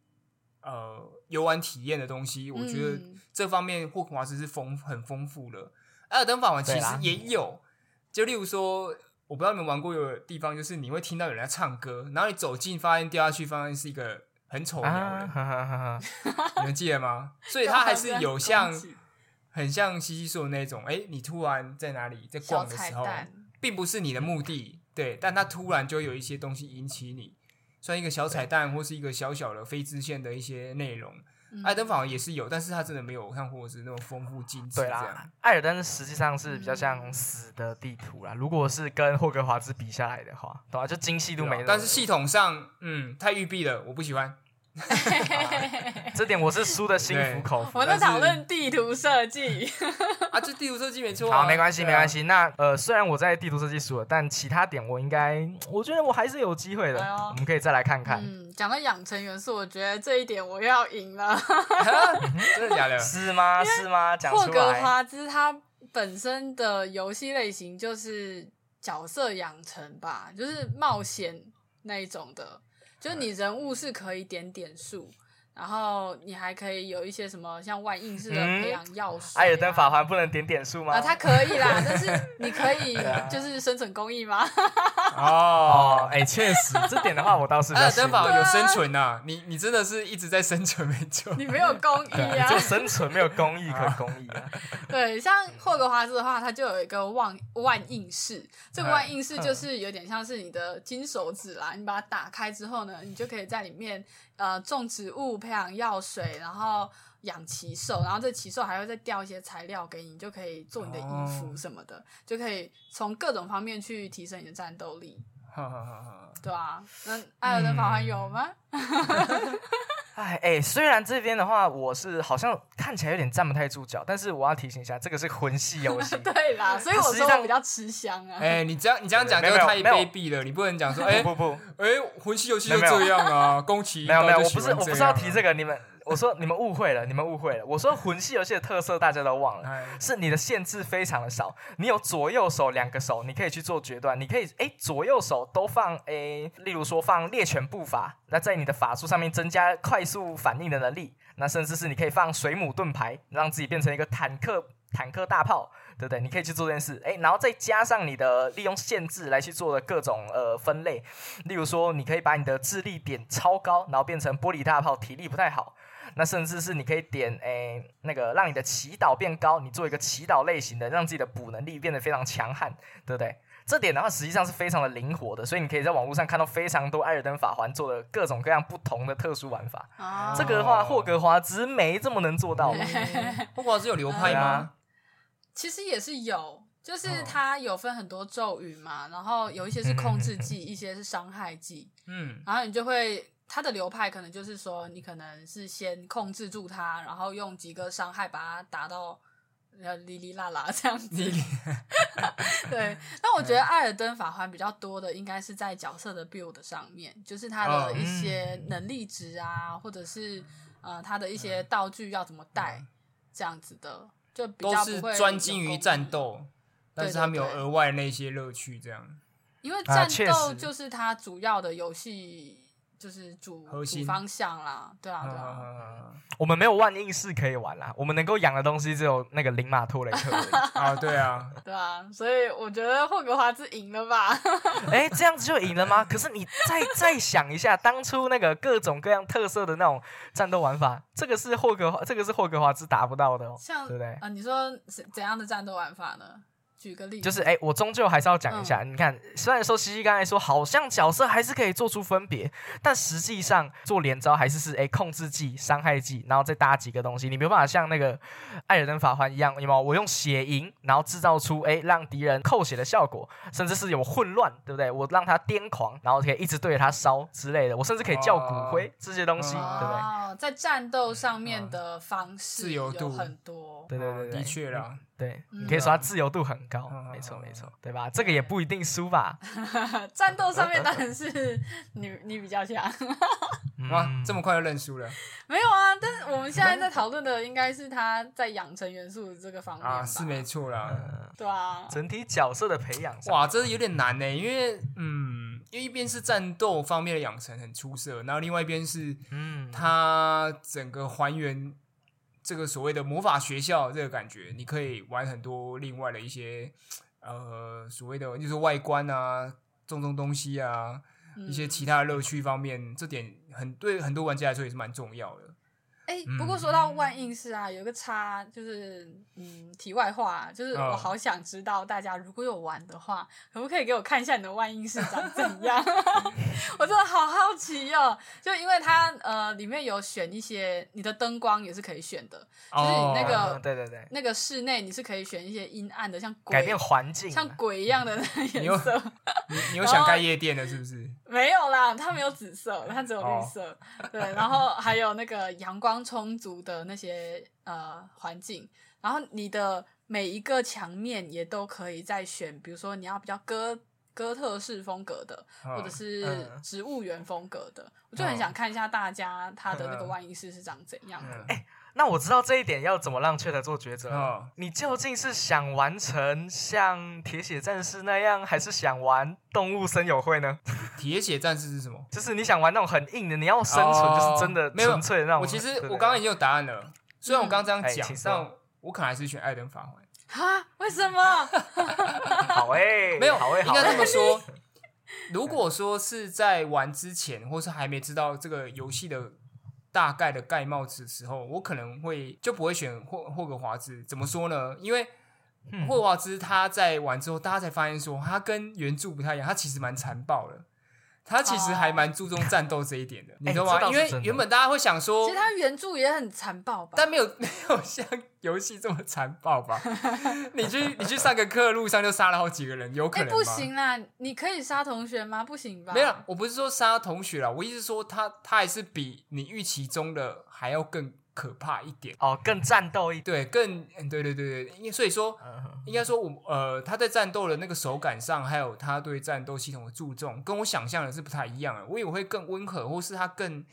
C: 呃，游玩体验的东西，我觉得这方面霍格华兹是丰很丰富的。艾尔登法环其实也有，就例如说，我不知道你们玩过有地方，就是你会听到有人在唱歌，然后你走近发现掉下去，发现是一个很丑的鸟，你们记得吗？所以它还是有像很像西西说的那种，哎，你突然在哪里在逛的时候，并不是你的目的，对，但它突然就有一些东西引起你。算一个小彩蛋，或是一个小小的非支线的一些内容，艾登反而也是有，但是它真的没有像霍格是那么丰富精致。
A: 对啦，艾尔登实际上是比较像死的地图啦。如果是跟霍格华兹比下来的话，懂吧？就精细度没。
C: 但是系统上，嗯，太育碧了，我不喜欢。
A: 这点我是输的心服口服。
B: 我在讨论地图设计
C: 啊，这地图设计没错。
A: 好，没关系，没关系。那呃，虽然我在地图设计输了，但其他点我应该，我觉得我还是有机会的。我们可以再来看看。
B: 嗯，讲到养成元素，我觉得这一点我要赢了。
C: 真的假的？
A: 是吗？是吗？讲出来。霍
B: 格华兹它本身的游戏类型就是角色养成吧，就是冒险那一种的。就你人物是可以点点数。然后你还可以有一些什么像万应式的培养钥匙。
A: 艾尔登法环不能点点数吗？
B: 啊，它可以啦，但是你可以就是生存公益吗？
A: 哦，哎，确实，这点的话我倒是。艾
C: 尔登法有生存呐，你你真的是一直在生存没错。
B: 你没有公益 啊，
A: 就生存没有公益可公益啊。
B: 对，像霍格华兹的话，它就有一个万万应式，这个万应式就是有点像是你的金手指啦，你把它打开之后呢，你就可以在里面。呃，种植物、培养药水，然后养奇兽，然后这奇兽还会再掉一些材料给你，就可以做你的衣服什么的，就可以从各种方面去提升你的战斗力。对啊，那艾尔登法环有吗？
A: 哎哎，虽然这边的话，我是好像看起来有点站不太住脚，但是我要提醒一下，这个是魂系游戏。
B: 对啦，所以我说我比较吃香啊。
C: 哎，你这样你这样讲就太卑鄙了，你不能讲说哎
A: 不 不，
C: 哎魂系游戏就这样啊，宫崎
A: 没有没有，我不是我不是要提这个，你们。我说你们误会了，你们误会了。我说魂系游戏的特色大家都忘了，是你的限制非常的少。你有左右手两个手，你可以去做决断。你可以诶左右手都放诶，例如说放猎犬步伐，那在你的法术上面增加快速反应的能力。那甚至是你可以放水母盾牌，让自己变成一个坦克坦克大炮。对不对？你可以去做这件事，诶，然后再加上你的利用限制来去做的各种呃分类，例如说，你可以把你的智力点超高，然后变成玻璃大炮，体力不太好。那甚至是你可以点哎那个让你的祈祷变高，你做一个祈祷类型的，让自己的补能力变得非常强悍，对不对？这点的话实际上是非常的灵活的，所以你可以在网络上看到非常多艾尔登法环做的各种各样不同的特殊玩法。这个的话，霍格华兹没这么能做到。
C: 霍格华兹有流派吗？
B: 其实也是有，就是它有分很多咒语嘛，然后有一些是控制技，一些是伤害技，嗯，然后你就会它的流派可能就是说，你可能是先控制住他，然后用几个伤害把他打到呃哩哩啦啦这样子。对，但我觉得艾尔登法环比较多的应该是在角色的 build 上面，就是他的一些能力值啊，或者是呃他的一些道具要怎么带这样子的。就
C: 比较不会专精于战斗，但是他没有额外那些乐趣，这样。
B: 因为战斗就是他主要的游戏。就是主主方向啦，对啊，对啊。
A: 我们没有万应式可以玩啦，我们能够养的东西只有那个灵马托雷克
C: 啊，对啊，
B: 对啊，所以我觉得霍格华兹赢了吧？
A: 哎，这样子就赢了吗？可是你再 再想一下，当初那个各种各样特色的那种战斗玩法，这个是霍格华，这个是霍格华兹达不到的哦，
B: 像
A: 对不对？
B: 啊，你说怎怎样的战斗玩法呢？举个例子，
A: 就是哎，我终究还是要讲一下。你看，虽然说西西刚才说好像角色还是可以做出分别，但实际上做连招还是是哎控制技、伤害技，然后再搭几个东西。你没有办法像那个艾尔登法环一样，有没有？我用血银，然后制造出哎让敌人扣血的效果，甚至是有混乱，对不对？我让他癫狂，然后可以一直对着他烧之类的。我甚至可以叫骨灰这些东西，对不对？
B: 在战斗上面的方式
C: 自由度
B: 很多，
A: 对对对，
C: 的确啦。
A: 对，你可以说他自由度很高，没错没错，对吧？这个也不一定输吧。
B: 战斗上面当然是你你比较强。
C: 哇，这么快就认输了？
B: 没有啊，但是我们现在在讨论的应该是他在养成元素这个方面啊，
C: 是没错啦。
B: 对啊，
A: 整体角色的培养，
C: 哇，这有点难呢，因为嗯，因为一边是战斗方面的养成很出色，然后另外一边是嗯，他整个还原。这个所谓的魔法学校这个感觉，你可以玩很多另外的一些呃所谓的就是外观啊、种种东西啊，一些其他的乐趣方面，这点很对很多玩家来说也是蛮重要的。
B: 哎，不过说到万应室啊，有个差就是，嗯，题外话，就是我好想知道大家如果有玩的话，可不可以给我看一下你的万应室长怎样？我真的好好奇哦，就因为它呃里面有选一些，你的灯光也是可以选的，就是你那个
A: 对对对，
B: 那个室内你是可以选一些阴暗的，像
A: 改变环境，
B: 像鬼一样的颜色。
C: 你你有想盖夜店的是不是？
B: 没有啦，它没有紫色，它只有绿色。对，然后还有那个阳光充足的那些呃环境，然后你的每一个墙面也都可以再选，比如说你要比较哥哥特式风格的，或者是植物园风格的，我就很想看一下大家他的那个万一室是长怎样的。
A: 哎。那我知道这一点要怎么让雀的做抉择。你究竟是想完成像铁血战士那样，还是想玩动物森友会呢？
C: 铁血战士是什么？
A: 就是你想玩那种很硬的，你要生存，就是真的纯粹的那种。
C: 我其实我刚刚已经有答案了，虽然我刚刚这样讲，但我可能还是选艾登法环。
B: 哈？为什么？
A: 好诶，
C: 没有，
A: 好诶，
C: 应该这么说。如果说是在玩之前，或是还没知道这个游戏的。大概的盖帽子的时候，我可能会就不会选霍霍格华兹。怎么说呢？因为霍格华兹他在玩之后，大家才发现说他跟原著不太一样，他其实蛮残暴的。他其实还蛮注重战斗这一点的，你知道吗？因为原本大家会想说，
B: 其实他原著也很残暴吧，
C: 但没有 没有像游戏这么残暴吧？你去你去上个课，路上就杀了好几个人，有可能吗？
B: 不行啦，你可以杀同学吗？不行吧？
C: 没有，我不是说杀同学啦，我意思说他他还是比你预期中的还要更。可怕一点
A: 哦，更战斗一点
C: 对，更对对对对，因所以说应该说，我呃，他在战斗的那个手感上，还有他对战斗系统的注重，跟我想象的是不太一样的。我以为会更温和，或是他更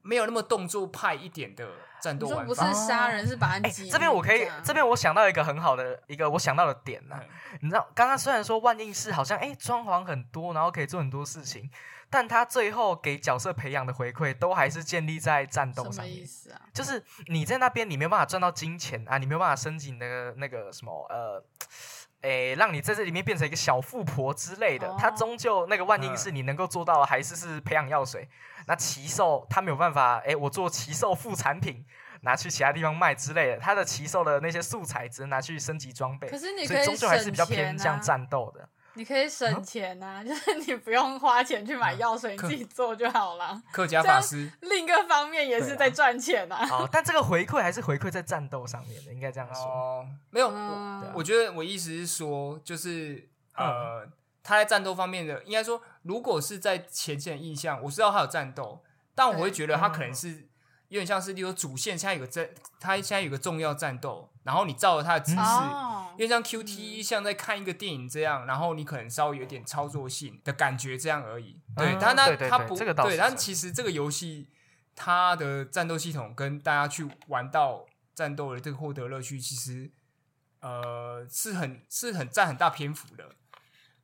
C: 没有那么动作派一点的战斗玩
B: 法。不是杀人，是把击。
A: 这边我可以，这边我想到一个很好的一个我想到的点呢。你知道，刚刚虽然说万应室好像哎装潢很多，然后可以做很多事情。但他最后给角色培养的回馈，都还是建立在战斗上面。
B: 什么意思啊？
A: 就是你在那边，你没有办法赚到金钱啊，你没有办法升级那个那个什么呃，诶，让你在这里面变成一个小富婆之类的。他终究那个万应是你能够做到的，还是是培养药水。那奇兽他没有办法，诶，我做奇兽副产品拿去其他地方卖之类的。他的奇兽的那些素材只能拿去升级装备。
B: 可是你可以
A: 终究还是比较偏向战斗的。
B: 你可以省钱呐，就是你不用花钱去买药水，你自己做就好了。
C: 客家法师
B: 另一个方面也是在赚钱呐。
A: 好，但这个回馈还是回馈在战斗上面的，应该这样说。哦，
C: 没有，我我觉得我意思是说，就是呃，他在战斗方面的，应该说，如果是在前线印象，我知道他有战斗，但我会觉得他可能是。有点像是，例如主线现在有个战，他现在有个重要战斗，然后你照着他的指示，因为像 Q T 像在看一个电影这样，然后你可能稍微有点操作性的感觉这样而已。对，但那它不，对，但其实这个游戏它的战斗系统跟大家去玩到战斗的这个获得乐趣，其实呃是很是很占很大篇幅的，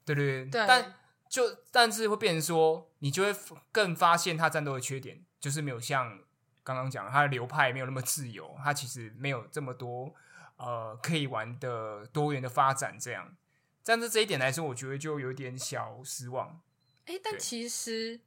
C: 对对对。但就但是会变成说，你就会更发现它战斗的缺点，就是没有像。刚刚讲，它的流派没有那么自由，它其实没有这么多呃可以玩的多元的发展，这样，但是这一点来说，我觉得就有点小失望。
B: 哎，但其实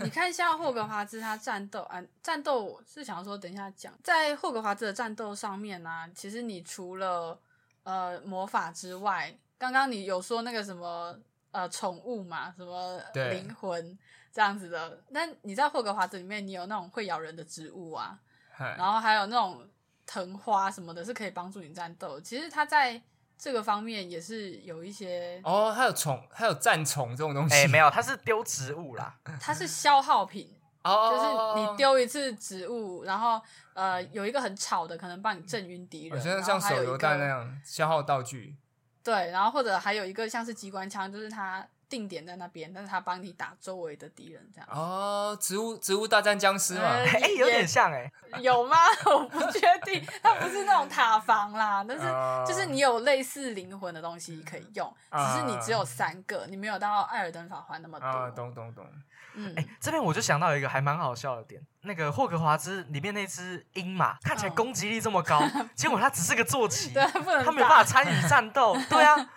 B: 你看一下霍格华兹，他战斗啊，战斗是想说等一下讲，在霍格华兹的战斗上面呢，其实你除了呃魔法之外，刚刚你有说那个什么呃宠物嘛，什么灵魂。这样子的，那你在霍格华兹里面，你有那种会咬人的植物啊，然后还有那种藤花什么的，是可以帮助你战斗。其实它在这个方面也是有一些
C: 哦，还有虫，还有战虫这种东西。
A: 哎，没有，它是丢植物啦，
B: 它是消耗品，哦就是你丢一次植物，然后呃有一个很吵的，可能帮你震晕敌人，
C: 像像手榴弹那样消耗道具。
B: 对，然后或者还有一个像是机关枪，就是它。定点在那边，但是他帮你打周围的敌人，这样
C: 哦。植物植物大战僵尸嘛，
A: 哎，有点像哎，
B: 有吗？我不确定，它不是那种塔防啦，但是就是你有类似灵魂的东西可以用，只是你只有三个，你没有到艾尔登法环那么多。
C: 懂懂懂。
A: 嗯，哎，这边我就想到一个还蛮好笑的点，那个霍格华兹里面那只鹰马，看起来攻击力这么高，结果它只是个坐骑，它没有办法参与战斗，对啊。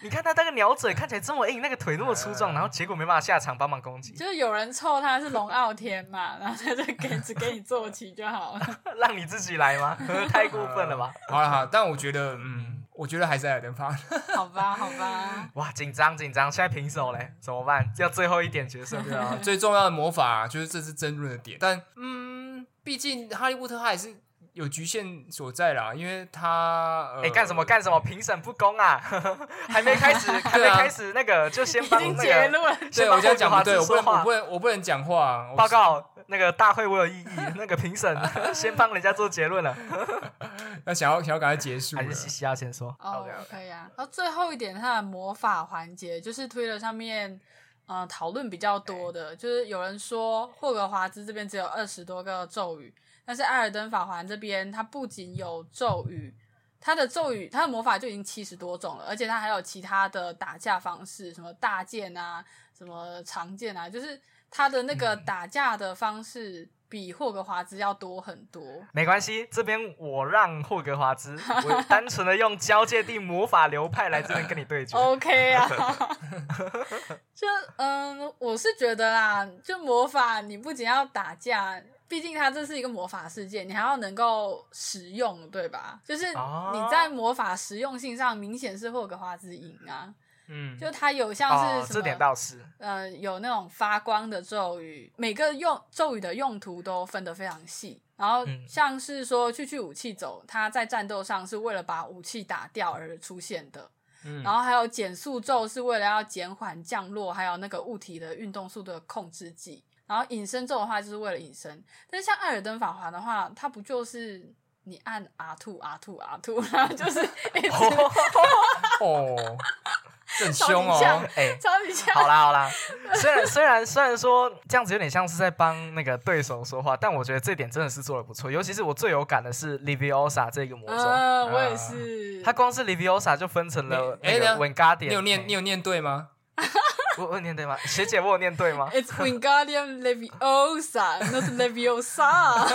A: 你看他那个鸟嘴看起来这么硬，那个腿那么粗壮，然后结果没办法下场帮忙攻击。
B: 就是有人凑他是龙傲天嘛，然后他就给只给你坐骑就好了，
A: 让你自己来吗？太过分了吧！
C: 好了好，但我觉得，嗯，我觉得还是艾尔登法。
B: 好吧好吧。
A: 哇，紧张紧张，现在平手嘞，怎么办？要最后一点决胜对啊，
C: 最重要的魔法就是这是争论的点，但嗯，毕竟哈利波特他也是。有局限所在啦，因为他
A: 哎干什么干什么评审不公啊，还没开始 还没开始那个就先帮那个，
C: 对我这样讲话对，我不能我不能我不能讲话。
A: 报告那个大会我有异议，那个评审 先帮人家做结论了。
C: 那想要想要赶快结束，
A: 还是西西要先说
B: ？OK OK 啊。然后最后一点，他的魔法环节就是推了上面呃讨论比较多的，就是有人说霍格华兹这边只有二十多个咒语。但是艾尔登法环这边，它不仅有咒语，它的咒语，它的魔法就已经七十多种了，而且它还有其他的打架方式，什么大剑啊，什么长剑啊，就是它的那个打架的方式比霍格华兹要多很多。
A: 没关系，这边我让霍格华兹，我单纯的用交界地魔法流派来这边跟你对决。
B: OK 啊，就嗯，我是觉得啦，就魔法你不仅要打架。毕竟它这是一个魔法世界，你还要能够使用，对吧？就是你在魔法实用性上明显是霍格华兹赢啊。嗯，就它有像是什么，
A: 这点倒是，
B: 呃，有那种发光的咒语，每个用咒语的用途都分得非常细。然后像是说去去武器走，它在战斗上是为了把武器打掉而出现的。嗯，然后还有减速咒是为了要减缓降落，还有那个物体的运动速度的控制剂。然后隐身咒的话就是为了隐身。但是像艾尔登法环的话，它不就是你按 R two R two R two，然后就是 一直
C: 哦。很凶哦，
B: 哎，超级强。
A: 好啦好啦，虽然虽然虽然说这样子有点像是在帮那个对手说话，但我觉得这点真的是做的不错。尤其是我最有感的是 Liviosa 这个魔咒，
B: 我也是。
A: 他光是 Liviosa 就分成了那个 Wingardium，
C: 你有念你有念对吗？
A: 我我念对吗？学姐，我有念对吗
B: ？It's Wingardium Leviosa，not Leviosa。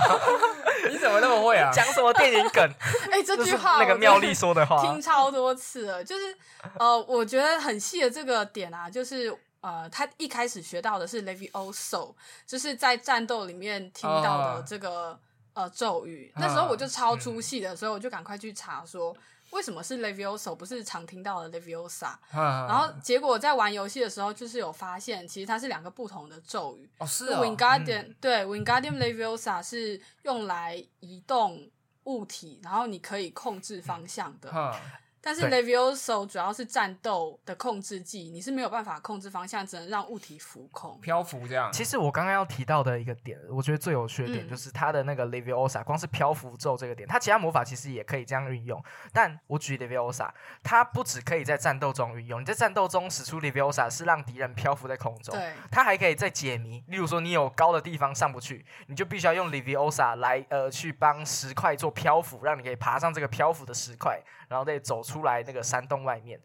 C: 你怎么那么会啊？
A: 讲什么电影梗？
B: 哎，这句话
A: 那个妙丽说的话，
B: 听超多次了。就是呃，我觉得很细的这个点啊，就是呃，他一开始学到的是 Levioso，就是在战斗里面听到的这个呃咒语。那时候我就超出戏的，所以我就赶快去查说。为什么是 Levioso 不是常听到的 Leviosa？然后结果在玩游戏的时候，就是有发现，其实它是两个不同的咒语。
C: 哦，是
B: Wingardium 对 Wingardium Leviosa 是用来移动物体，然后你可以控制方向的。但是 Levioso 主要是战斗的控制技，你是没有办法控制方向，只能让物体浮空、
C: 漂浮这样。
A: 其实我刚刚要提到的一个点，我觉得最有趣的点就是它的那个 Leviosa，光是漂浮咒这个点，它其他魔法其实也可以这样运用。但我举 Leviosa，它不只可以在战斗中运用，你在战斗中使出 Leviosa 是让敌人漂浮在空中，
B: 对，
A: 它还可以在解谜。例如说你有高的地方上不去，你就必须要用 Leviosa 来呃去帮石块做漂浮，让你可以爬上这个漂浮的石块。然后再走出来那个山洞外面，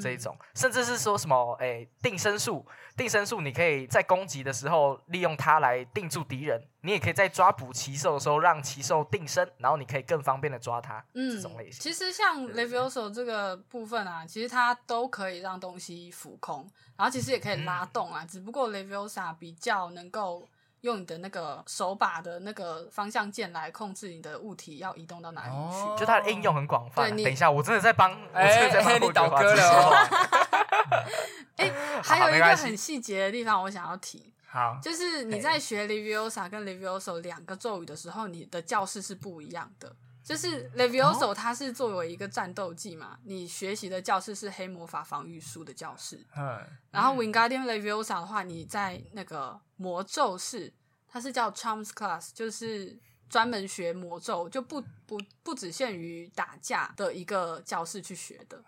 A: 这一种，甚至是说什么，哎，定身术，定身术，你可以在攻击的时候利用它来定住敌人，你也可以在抓捕奇兽的时候让奇兽定身，然后你可以更方便的抓它。嗯，这种类型。
B: 其实像 Levioso 这个部分啊，其实它都可以让东西浮空，然后其实也可以拉动啊，只不过 Leviosa 比较能够。用你的那个手把的那个方向键来控制你的物体要移动到哪里去，
A: 就它的应用很广泛。
B: 对，
A: 等一下，我真的在帮，我真的在帮
C: 你导歌了。
B: 哎，还有一个很细节的地方，我想要提。
C: 好，
B: 就是你在学 l i v i o s a 跟 l i v i o s o 两个咒语的时候，你的教室是不一样的。就是 Levioso，它是作为一个战斗技嘛，你学习的教室是黑魔法防御术的教室。嗯，然后 Wingardium Leviosa 的话，你在那个魔咒室，它是叫 Charms Class，就是。专门学魔咒就不不不只限于打架的一个教室去学的，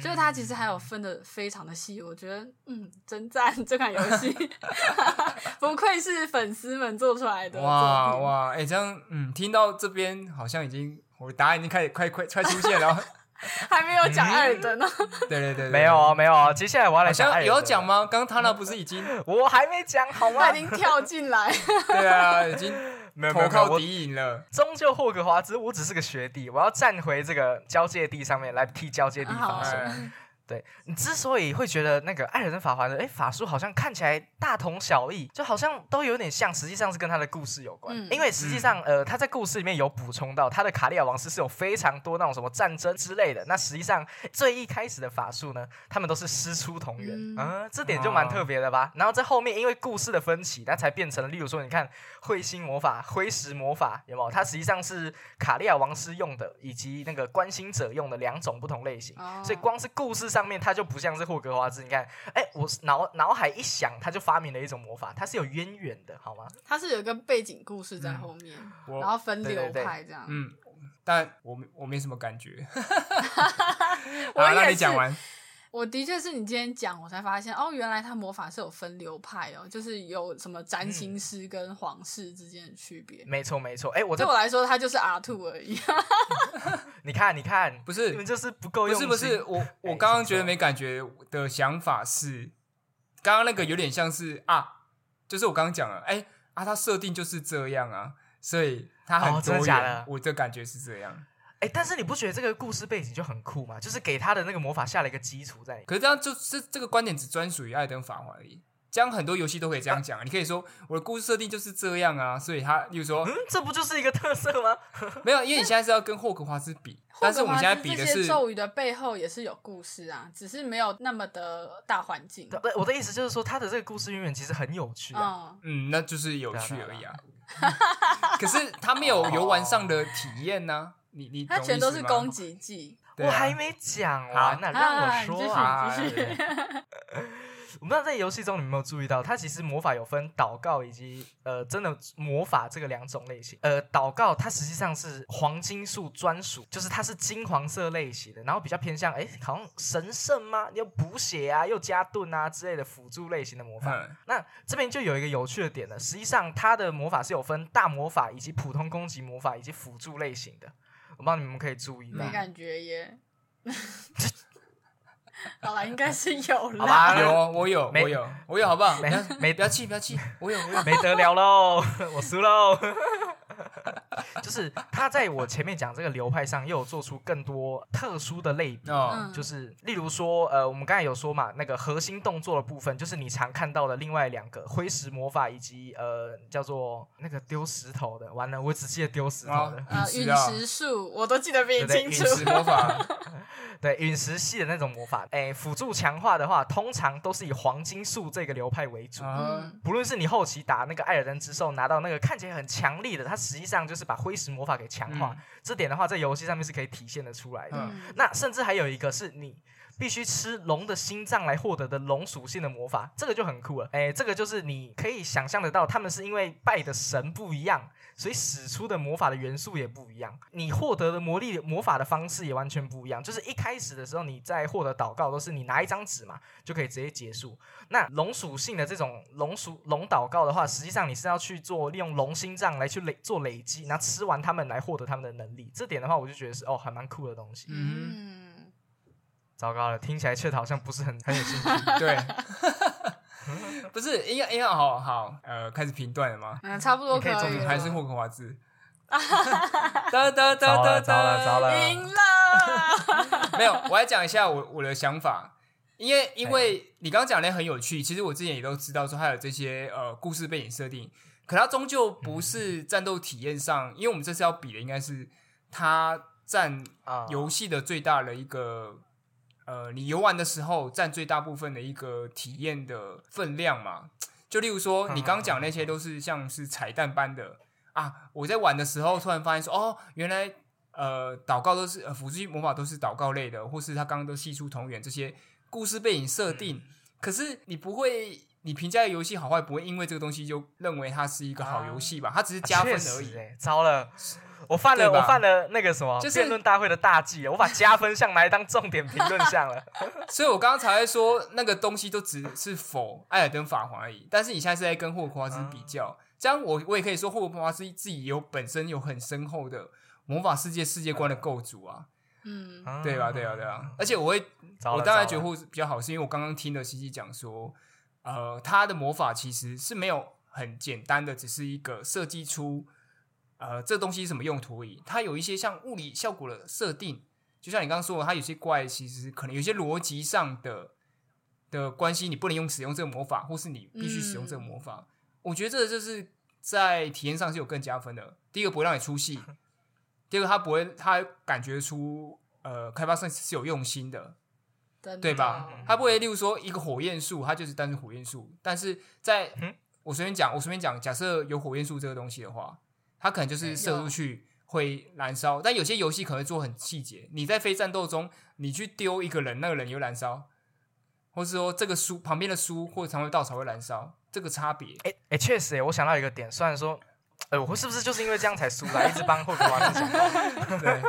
B: 就是它其实还有分的非常的细。我觉得，嗯，真赞这款游戏 不愧是粉丝们做出来的。
C: 哇哇，哎，这样，嗯，听到这边好像已经，我答案已经开始快快快出现了，
B: 还没有讲艾尔登呢。
C: 对对对，
A: 没有啊，没有啊，接下来我要来讲。
C: 有讲吗？刚刚他那不是已经，
A: 我还没讲好吗？
B: 他已经跳进来。
C: 对啊，已经。
A: 没有没有，
C: 靠敌营了。
A: 终究霍格华兹，我只是个学弟，我要站回这个交界地上面来替交界地发声。对你之所以会觉得那个艾尔登法环的哎法术好像看起来大同小异，就好像都有点像，实际上是跟他的故事有关。因为实际上呃他在故事里面有补充到，他的卡利亚王室是有非常多那种什么战争之类的。那实际上最一开始的法术呢，他们都是师出同源啊，这点就蛮特别的吧。然后在后面因为故事的分歧，那才变成了，例如说你看彗星魔法、灰石魔法有没有？它实际上是卡利亚王师用的，以及那个关心者用的两种不同类型。所以光是故事。上面它就不像是霍格华兹，你看，哎，我脑脑海一想，他就发明了一种魔法，它是有渊源的，好吗？
B: 它是有一个背景故事在后面，然后分流派这样。
C: 嗯，但我我没什么感觉。
B: 我
C: 那你讲完。
B: 我的确是你今天讲，我才发现哦，原来他魔法是有分流派哦，就是有什么占星师跟皇室之间的区别。
A: 没错，没错。哎，我
B: 对我来说，他就是 R two 而已。
A: 你看，你看，
C: 不是
A: 你们就是不够用
C: 心。不是，不是，我 我刚刚觉得没感觉的想法是，刚刚那个有点像是啊，就是我刚刚讲了，哎啊，他设定就是这样啊，所以他很多元。我的感觉是这样。
A: 哎，但是你不觉得这个故事背景就很酷吗？就是给他的那个魔法下了一个基础在。
C: 可是这样就是这个观点只专属于艾登法环而已。这样很多游戏都可以这样讲。你可以说我的故事设定就是这样啊，所以他，例如说，
A: 嗯，这不就是一个特色吗？
C: 没有，因为你现在是要跟霍格华兹比，但是我们现在比的是
B: 咒语的背后也是有故事啊，只是没有那么的大环境。
A: 对，我的意思就是说，他的这个故事渊源其实很有趣啊。
C: 嗯，那就是有趣而已啊。可是他没有游玩上的体验呢。你你
B: 他全都是攻击技，
A: 我还没讲完呢，让我说啊。我不知道在游戏中你有没有注意到，它其实魔法有分祷告以及呃真的魔法这个两种类型。呃，祷告它实际上是黄金树专属，就是它是金黄色类型的，然后比较偏向哎，好像神圣吗？又补血啊，又加盾啊之类的辅助类型的魔法。那这边就有一个有趣的点了，实际上它的魔法是有分大魔法以及普通攻击魔法以及辅助类型的。我不知道你们可以注意，
B: 没感觉耶。好了，应该是有了。
C: 有，我有，我有，我有，好不好？没，没，不要气，不要气，我有，我有，
A: 没得了喽，我输喽。就是他在我前面讲这个流派上，又有做出更多特殊的类比，就是例如说，呃，我们刚才有说嘛，那个核心动作的部分，就是你常看到的另外两个灰石魔法，以及呃叫做那个丢石头的。完了，我只记得丢石头的。
B: 啊，陨石术，我都记得比你清楚。
C: 陨石魔法，
A: 对，陨石系的那种魔法。哎，辅助强化的话，通常都是以黄金术这个流派为主。不论是你后期打那个艾尔登之兽，拿到那个看起来很强力的，它实际上就是把灰石魔法给强化，这点的话在游戏上面是可以体现的出来的。那甚至还有一个是你必须吃龙的心脏来获得的龙属性的魔法，这个就很酷了。哎，这个就是你可以想象得到，他们是因为拜的神不一样。所以使出的魔法的元素也不一样，你获得的魔力魔法的方式也完全不一样。就是一开始的时候，你在获得祷告都是你拿一张纸嘛，就可以直接结束。那龙属性的这种龙属龙祷告的话，实际上你是要去做利用龙心脏来去累做累积，然后吃完它们来获得他们的能力。这点的话，我就觉得是哦，还蛮酷的东西。嗯，糟糕了，听起来确实好像不是很很有兴趣。
C: 对。不是，应该应该好好呃，开始评断了吗？
B: 嗯，差不多可以。
C: 还是霍格华兹？
A: 得得得得得，
B: 赢了！
C: 没有，我来讲一下我我的想法，因为因为你刚刚讲的很有趣，其实我之前也都知道说它有这些呃故事背景设定，可它终究不是战斗体验上，因为我们这次要比的应该是它占游戏的最大的一个。呃，你游玩的时候占最大部分的一个体验的分量嘛？就例如说，你刚讲那些都是像是彩蛋般的啊！我在玩的时候突然发现说，哦，原来呃，祷告都是呃辅助魔法都是祷告类的，或是他刚刚都系出同源这些故事背景设定。可是你不会，你评价游戏好坏不会因为这个东西就认为它是一个好游戏吧？它只是加分而已。
A: 糟了。我犯了，我犯了那个什么辩论大会的大忌我把加分项拿来当重点评论项了。
C: 所以我刚刚才会说那个东西都只是否艾尔登法环而已。但是你现在是在跟霍格华兹比较，这样我我也可以说霍格华兹自己有本身有很深厚的魔法世界世界观的构筑啊。嗯，对吧？对啊，对啊。而且我会，我当然觉得霍比较好，是因为我刚刚听了西西讲说，呃，他的魔法其实是没有很简单的，只是一个设计出。呃，这东西是什么用途？而已？它有一些像物理效果的设定，就像你刚刚说的，它有些怪其实可能有些逻辑上的的关系，你不能用使用这个魔法，或是你必须使用这个魔法。我觉得这个就是在体验上是有更加分的。第一个不会让你出戏，第二个它不会，它感觉出呃开发商是有用心的，对吧？它不会，例如说一个火焰树，它就是单纯火焰树，但是在嗯我随便讲，我随便讲，假设有火焰树这个东西的话。它可能就是射出去会燃烧，但有些游戏可能做很细节。你在非战斗中，你去丢一个人，那个人又燃烧，或是说这个书旁边的书或者常规稻草会燃烧，这个差别。
A: 哎哎，确实哎，我想到一个点，虽然说，呃，我是不是就是因为这样才输了？一直帮霍格华兹想，对。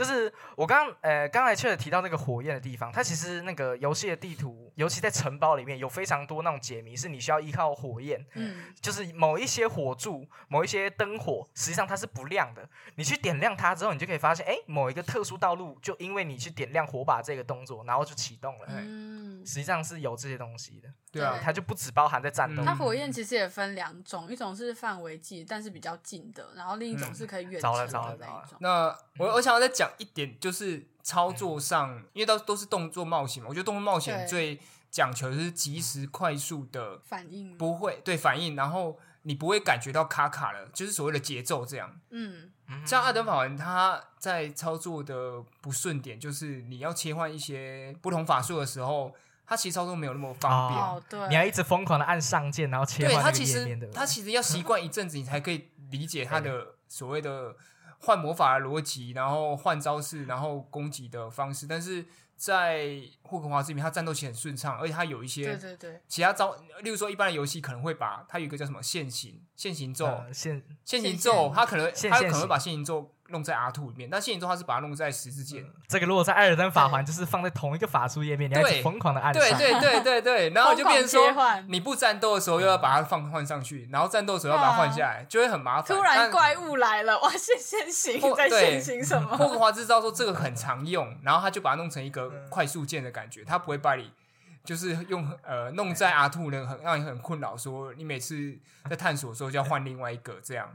A: 就是我刚呃刚才确实提到那个火焰的地方，它其实那个游戏的地图，尤其在城堡里面有非常多那种解谜，是你需要依靠火焰，嗯，就是某一些火柱、某一些灯火，实际上它是不亮的。你去点亮它之后，你就可以发现，哎，某一个特殊道路就因为你去点亮火把这个动作，然后就启动了。嗯，实际上是有这些东西的。
C: 对啊，
A: 它就不只包含在战斗。
B: 它火焰其实也分两种，一种是范围技，但是比较近的，然后另一种是可以远程的那一种。
C: 那我我想要再讲一点，就是操作上，因为都都是动作冒险嘛，我觉得动作冒险最讲求的是及时快速的
B: 反应，
C: 不会对反应，然后你不会感觉到卡卡了，就是所谓的节奏这样。嗯。像阿德法文，他在操作的不顺点，就是你要切换一些不同法术的时候，他其实操作没有那么方便。
B: 哦，对，
A: 你要一直疯狂的按上键，然后切换
C: 它其实他其实要习惯一阵子，你才可以理解他的所谓的换魔法的逻辑，然后换招式，然后攻击的方式。但是在霍格华兹里面，他战斗其实很顺畅，而且他有一些
B: 对对对
C: 其他招，例如说一般的游戏可能会把它有一个叫什么现行现行咒
A: 现
C: 现行咒，他可能他可能会把现行咒。弄在 R two 里面，但现行咒它是把它弄在十字键。
A: 这个如果在艾尔登法环，就是放在同一个法术页面，你要疯狂的按。
C: 对对对对对，然后就变成说，你不战斗的时候又要把它放换上去，然后战斗的时候要把它换下来，就会很麻烦。
B: 突然怪物来了，哇！现现行在现行什么？
C: 霍格华兹知道说这个很常用，然后他就把它弄成一个快速键的感觉，他不会把你就是用呃弄在 R two 呢，很让你很困扰，说你每次在探索的时候就要换另外一个这样。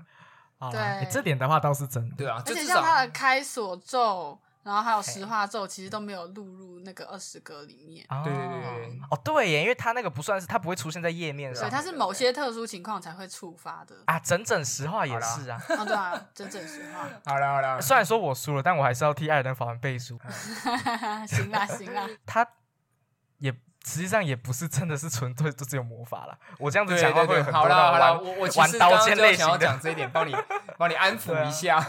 B: 对，
A: 这点的话倒是真的。
C: 对啊，
B: 而且像他的开锁咒，然后还有石化咒，其实都没有录入那个二十格里面。
C: 对对对，
A: 哦对耶，因为它那个不算是，它不会出现在页面上，
B: 对，它是某些特殊情况才会触发的。
A: 啊，整整石化也是啊。
B: 啊，对啊，整整石化。
C: 好了好了，
A: 虽然说我输了，但我还是要替艾尔登法环背书。
B: 行啦行啦，
A: 他也。实际上也不是真的是纯粹就只有魔法了。我这样子讲话会很
C: 好了好了，我我
A: 玩刀剑类
C: 型的讲这一点，帮你 帮你安抚一下，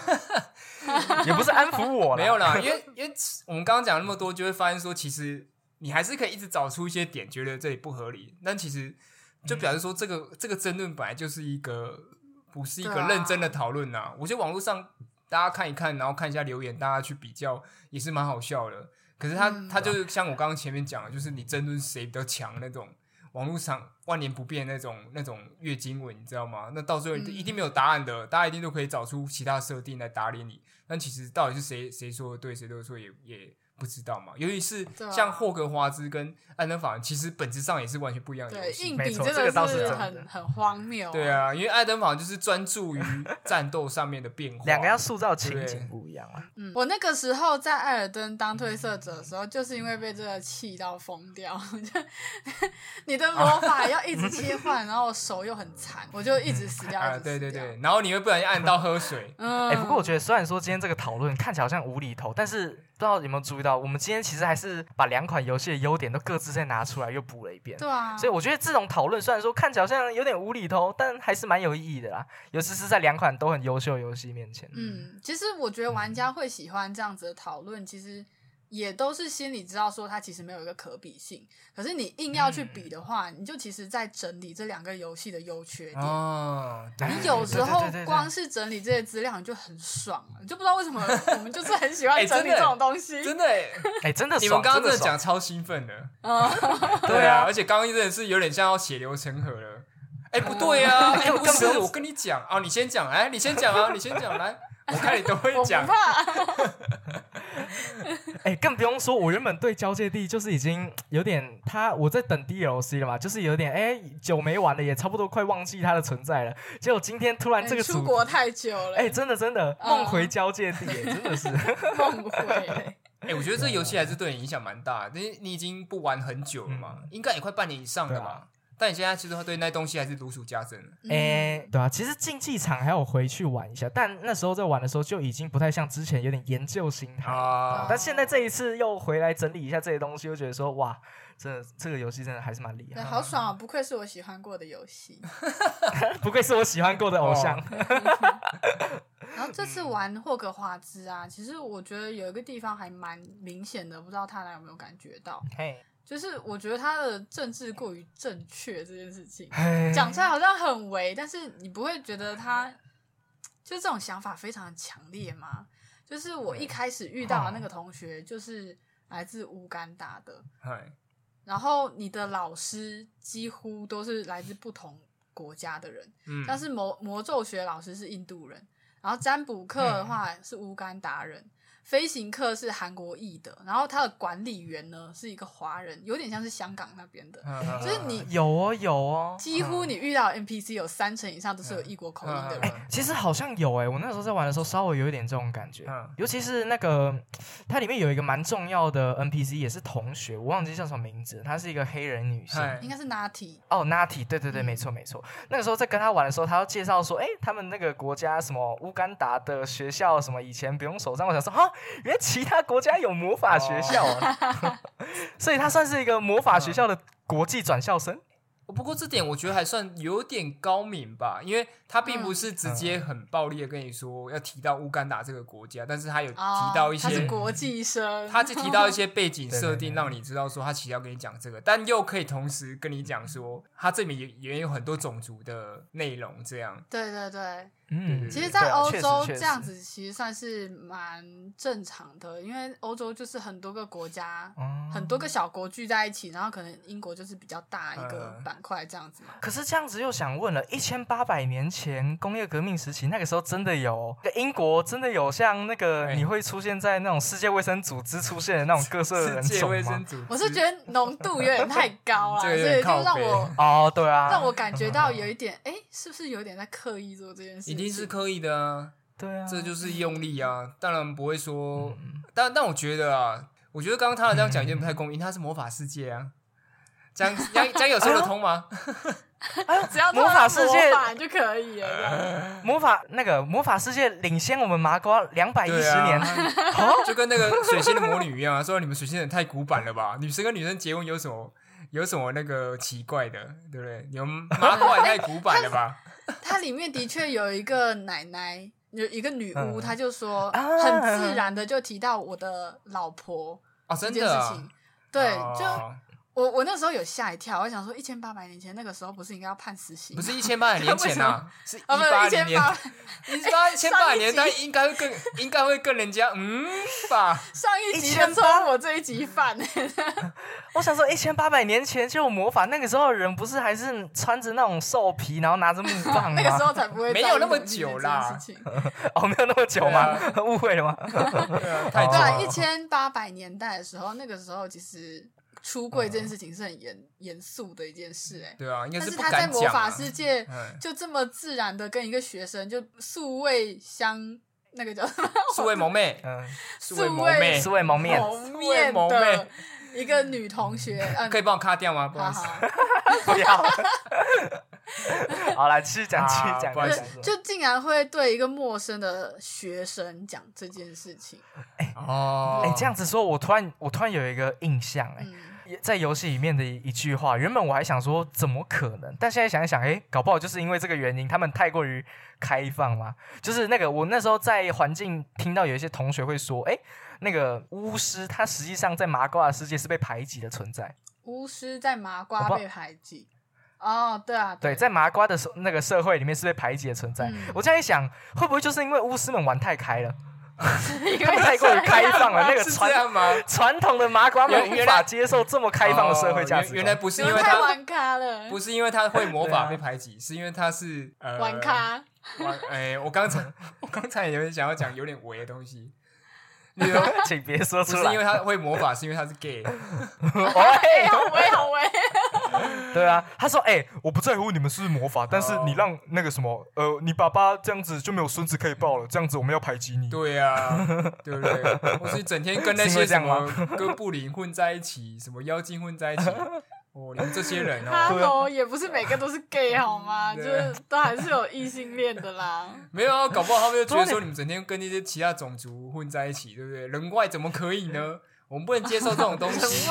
A: 也不是安抚我，
C: 没有啦，因为因为我们刚刚讲那么多，就会发现说，其实你还是可以一直找出一些点，觉得这里不合理。但其实就表示说，这个这个争论本来就是一个不是一个认真的讨论呐。我觉得网络上大家看一看，然后看一下留言，大家去比较也是蛮好笑的。可是他他就是像我刚刚前面讲的，就是你争论谁比较强那种网络上万年不变那种那种月经文，你知道吗？那到最后一定没有答案的，大家一定都可以找出其他设定来打脸你。但其实到底是谁谁说的对，谁都说也也。不知道嘛？尤其是像霍格华兹跟安登法环，其实本质上也是完全不一样的游戏。
B: 硬比真的是很很荒谬。
C: 对啊，因为爱登法环就是专注于战斗上面的变化，
A: 两个要塑造情景不一样啊。
B: 嗯，我那个时候在艾尔登当褪色者的时候，就是因为被这个气到疯掉。你的魔法要一直切换，然后手又很残，我就一直死掉。啊，
C: 对对对，然后你会不小心按到喝水。
A: 嗯，哎，不过我觉得虽然说今天这个讨论看起来好像无厘头，但是。不知道有没有注意到，我们今天其实还是把两款游戏的优点都各自再拿出来又补了一遍。
B: 对啊，
A: 所以我觉得这种讨论虽然说看起来好像有点无厘头，但还是蛮有意义的啦。尤其是在两款都很优秀的游戏面前。
B: 嗯，其实我觉得玩家会喜欢这样子的讨论，其实。也都是心里知道说它其实没有一个可比性，可是你硬要去比的话，你就其实在整理这两个游戏的优缺点。哦，你有时候光是整理这些资料你就很爽了，就不知道为什么我们就是很喜欢 整理这种东西。
C: 真的，
A: 哎，真的，
C: 你们刚刚真的讲超兴奋的。对啊，而且刚刚真的是有点像要血流成河了。哎，不对啊，哎，不是，我跟你讲啊，你先讲，哎，你先讲啊，你先讲来。我看你都会讲，
A: 哎，更不用说，我原本对交界地就是已经有点，他我在等 DLC 了嘛，就是有点，哎，久没玩了，也差不多快忘记它的存在了。结果今天突然这个
B: 出国太久了，
A: 哎，真的真的梦回交界地，真的是。
B: 梦回。
C: 哎，我觉得这游戏还是对你影响蛮大，因为你已经不玩很久了嘛，应该也快半年以上了嘛。但你现在其实对那东西还是如数家珍了。
A: 哎，对啊，其实竞技场还有回去玩一下，但那时候在玩的时候就已经不太像之前有点研究心态啊。但现在这一次又回来整理一下这些东西，又觉得说哇，这这个游戏真的还是蛮厉害。
B: 好爽啊！不愧是我喜欢过的游戏，
A: 不愧是我喜欢过的偶像。
B: 然后这次玩霍格华兹啊，其实我觉得有一个地方还蛮明显的，不知道他俩有没有感觉到？嘿。就是我觉得他的政治过于正确这件事情讲出来好像很违，但是你不会觉得他就这种想法非常强烈吗？就是我一开始遇到的那个同学就是来自乌干达的，然后你的老师几乎都是来自不同国家的人，嗯，但是魔魔咒学老师是印度人，然后占卜课的话是乌干达人。飞行课是韩国裔的，然后他的管理员呢是一个华人，有点像是香港那边的，就是你
A: 有哦有哦，
B: 几乎你遇到 NPC 有三成以上都是有异国口音的人。
A: 其实好像有哎，我那时候在玩的时候稍微有一点这种感觉，尤其是那个它里面有一个蛮重要的 NPC 也是同学，我忘记叫什么名字，她是一个黑人女性，
B: 应该是 Natty
A: 哦，Natty，对对对，没错没错。那个时候在跟他玩的时候，他要介绍说，哎，他们那个国家什么乌干达的学校什么以前不用手杖，我想说哈，原来其他国家有魔法学校啊，所以他算是一个魔法学校的国际转校生。
C: 不过这点我觉得还算有点高明吧，因为他并不是直接很暴力的跟你说要提到乌干达这个国家，但是他有提到一些，他
B: 是国际生，
C: 他就提到一些背景设 定，让你知道说他其实要跟你讲这个，但又可以同时跟你讲说他这里也也有很多种族的内容，这样。
B: 对对对。嗯，其实，在欧洲这样子其实算是蛮正常的，因为欧洲就是很多个国家，嗯很多个小国聚在一起，然后可能英国就是比较大一个板块这样子嘛。
A: 可是这样子又想问了，一千八百年前工业革命时期，那个时候真的有英国真的有像那个你会出现在那种世界卫生组织出现的那种各色人种吗？
B: 我是觉得浓度有点太高 了，所以就让我
A: 哦，对啊，
B: 让我感觉到有一点，哎，是不是有点在刻意做这件事？
C: 一定是刻意的啊，
A: 对啊，
C: 这就是用力啊，当然不会说，但但我觉得啊，我觉得刚刚他的这样讲有点不太公平，他是魔法世界啊，讲讲讲有说得通吗？
B: 哎呦，只要魔法世界就可以了，
A: 魔法那个魔法世界领先我们麻瓜两百一十年，
C: 就跟那个水星的魔女一样啊，说你们水星人太古板了吧？女生跟女生结婚有什么有什么那个奇怪的，对不对？你们麻瓜也太古板了吧？
B: 它里面的确有一个奶奶，有一个女巫，她就说很自然的就提到我的老婆这件事情，对，就。我我那时候有吓一跳，我想说一千八百年前那个时候不是应该要判死刑？
C: 不是一千八百年前啊，是一八零年，一八一千八百年，代应该会更应该会更人家嗯吧？
B: 上一集的错，我这一集犯。
A: 我想说一千八百年前就有魔法，那个时候人不是还是穿着那种兽皮，然后拿着木棒
B: 吗？那个时候才不会
C: 没有那么久啦。
A: 哦，没有那么久吗？误会了吗？
B: 对，一千八百年代的时候，那个时候其实。出柜这件事情是很严严肃的一件事，哎，
C: 对啊，
B: 但
C: 是
B: 他在魔法世界就这么自然的跟一个学生就素未相那个叫
C: 素未谋面，
A: 嗯，
B: 素
A: 未谋面，素未谋面，
B: 谋面的一个女同学，嗯
C: 可以帮我卡掉吗？不好意思，
A: 不要。好，来继续讲，继续讲，
B: 就竟然会对一个陌生的学生讲这件事情。
A: 哎哦，哎，这样子说，我突然，我突然有一个印象，哎，在游戏里面的一句话，原本我还想说怎么可能，但现在想一想，哎，搞不好就是因为这个原因，他们太过于开放嘛。就是那个，我那时候在环境听到有一些同学会说，哎，那个巫师他实际上在麻瓜的世界是被排挤的存在。
B: 巫师在麻瓜被排挤。哦，对啊，
A: 对，在麻瓜的社那个社会里面是被排挤的存在。我这样一想，会不会就是因为巫师们玩太开了，因为太过于开放了？那个传传统的麻瓜们无法接受这么开放的社会价值。
C: 原来不是因为他
B: 玩咖了，
C: 不是因为他会魔法被排挤，是因为他是呃
B: 玩咖。
C: 玩哎，我刚才 我刚才有点想要讲有点违的东西。
A: 你说，请别说出来。
C: 不是因为他会魔法，是因为他是 gay。
B: 喂，好喂，好喂。
A: 对啊，他说：“哎，我不在乎你们是不是魔法，但是你让那个什么，呃，你爸爸这样子就没有孙子可以抱了，这样子我们要排挤你。”
C: 对呀，对不对？我是整天跟那些什么哥布林混在一起，什么妖精混在一起。哦，你们这些人
B: 哦，也不是每个都是 gay 好吗？就是都还是有异性恋的啦。
C: 没有啊，搞不好他们就觉得说 你们整天跟那些其他种族混在一起，对不对？人外怎么可以呢？我们不能接受这种东西。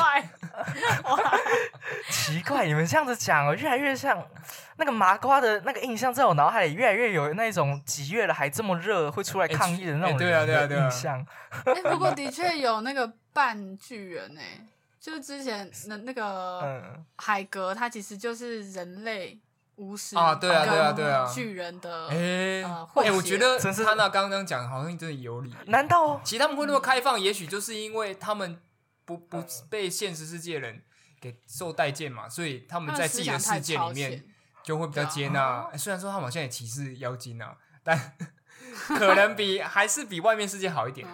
A: 奇怪，你们这样子讲哦，越来越像 那个麻瓜的那个印象，在我脑海里越来越有那种几月了还这么热会出来抗议的那种
C: 对啊对啊对
A: 啊印象。
B: 哎，不过的确有那个半巨人哎。就是之前那那个海格，他其实就是人类巫师
C: 啊，对啊，对啊，对啊，
B: 巨人的
C: 哎，哎，我觉得他那刚刚讲好像真的有理。
A: 难道
C: 其实他们会那么开放？也许就是因为他们不不被现实世界人给受待见嘛，所以他们在自己的世界里面就会比较接纳。虽然说他们好像也歧视妖精啊，但 可能比还是比外面世界好一点。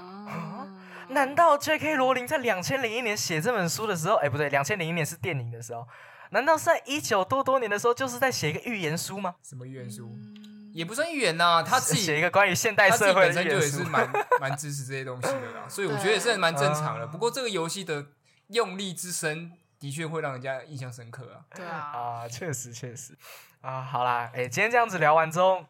A: 难道 J.K. 罗琳在两千零一年写这本书的时候，哎，不对，两千零一年是电影的时候，难道是在一九多多年的时候，就是在写一个预言书吗？
C: 什么预言书？也不算预言呐，他自己
A: 写一个关于现代社会
C: 的预言书，也是蛮蛮支持这些东西的啦，所以我觉得也是蛮正常的。不过这个游戏的用力之深，的确会让人家印象深刻啊。
B: 对啊，
A: 啊，确实确实啊，好啦，哎，今天这样子聊完之后，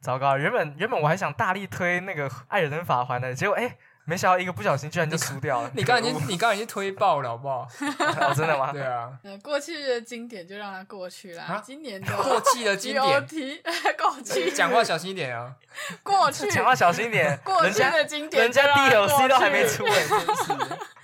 A: 糟糕，原本原本我还想大力推那个艾尔登法环的，结果哎。没想到一个不小心居然就输掉了。
C: 你刚已经你刚已经推爆了，好不好？
A: 哦，真的吗？
C: 对啊。
B: 过去的经典就让它过去啦。今年的
C: 过气的经典。
B: 过去。
C: 讲话小心一点啊。
B: 过去。
A: 讲话小心一点。
B: 过去的经典。
A: 人家 DLC 都还没出哎，真是。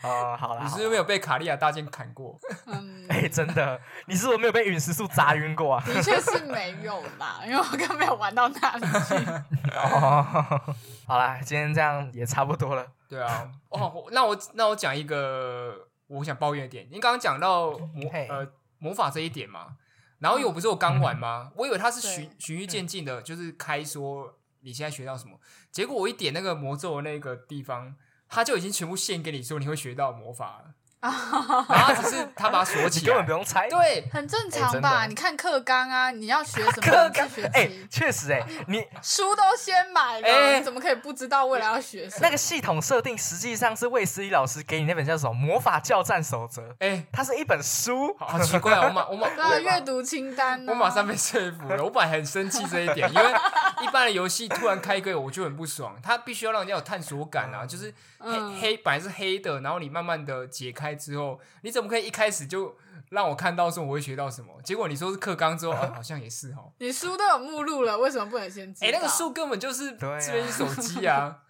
A: 哦，好了。
C: 你是不是没有被卡利亚大剑砍过？
A: 嗯。哎，真的，你是不是没有被陨石树砸晕过啊？
B: 的确是没有啦，因为我刚没有玩到那里去。
A: 哦。好啦，今天这样也差不多了。
C: 对啊，哦，那我那我讲一个我想抱怨的点。您刚刚讲到魔呃魔法这一点嘛，然后因为我不是我刚玩吗？我以为他是循循序渐进的，就是开说你现在学到什么，结果我一点那个魔咒的那个地方，他就已经全部献给你说你会学到魔法了。然后只是他把它锁起，
A: 根本不用猜，
C: 对，
B: 很正常吧？你看课纲啊，你要学什么？课纲
A: 哎，确实哎，你
B: 书都先买了，你怎么可以不知道未来要学什么？
A: 那个系统设定实际上是魏思怡老师给你那本叫什么《魔法教战守则》？哎，它是一本书，
C: 好奇怪啊！我马我马
B: 对阅读清单，
C: 我马上被说服了。我本来很生气这一点，因为一般的游戏突然开个我就很不爽，它必须要让人家有探索感啊，就是黑黑本来是黑的，然后你慢慢的解开之后，你。怎么可以一开始就让我看到说我会学到什么？结果你说是课纲之后，好像也是哦。
B: 你书都有目录了，为什么不能先？哎，
C: 那个书根本就是这边是手机啊。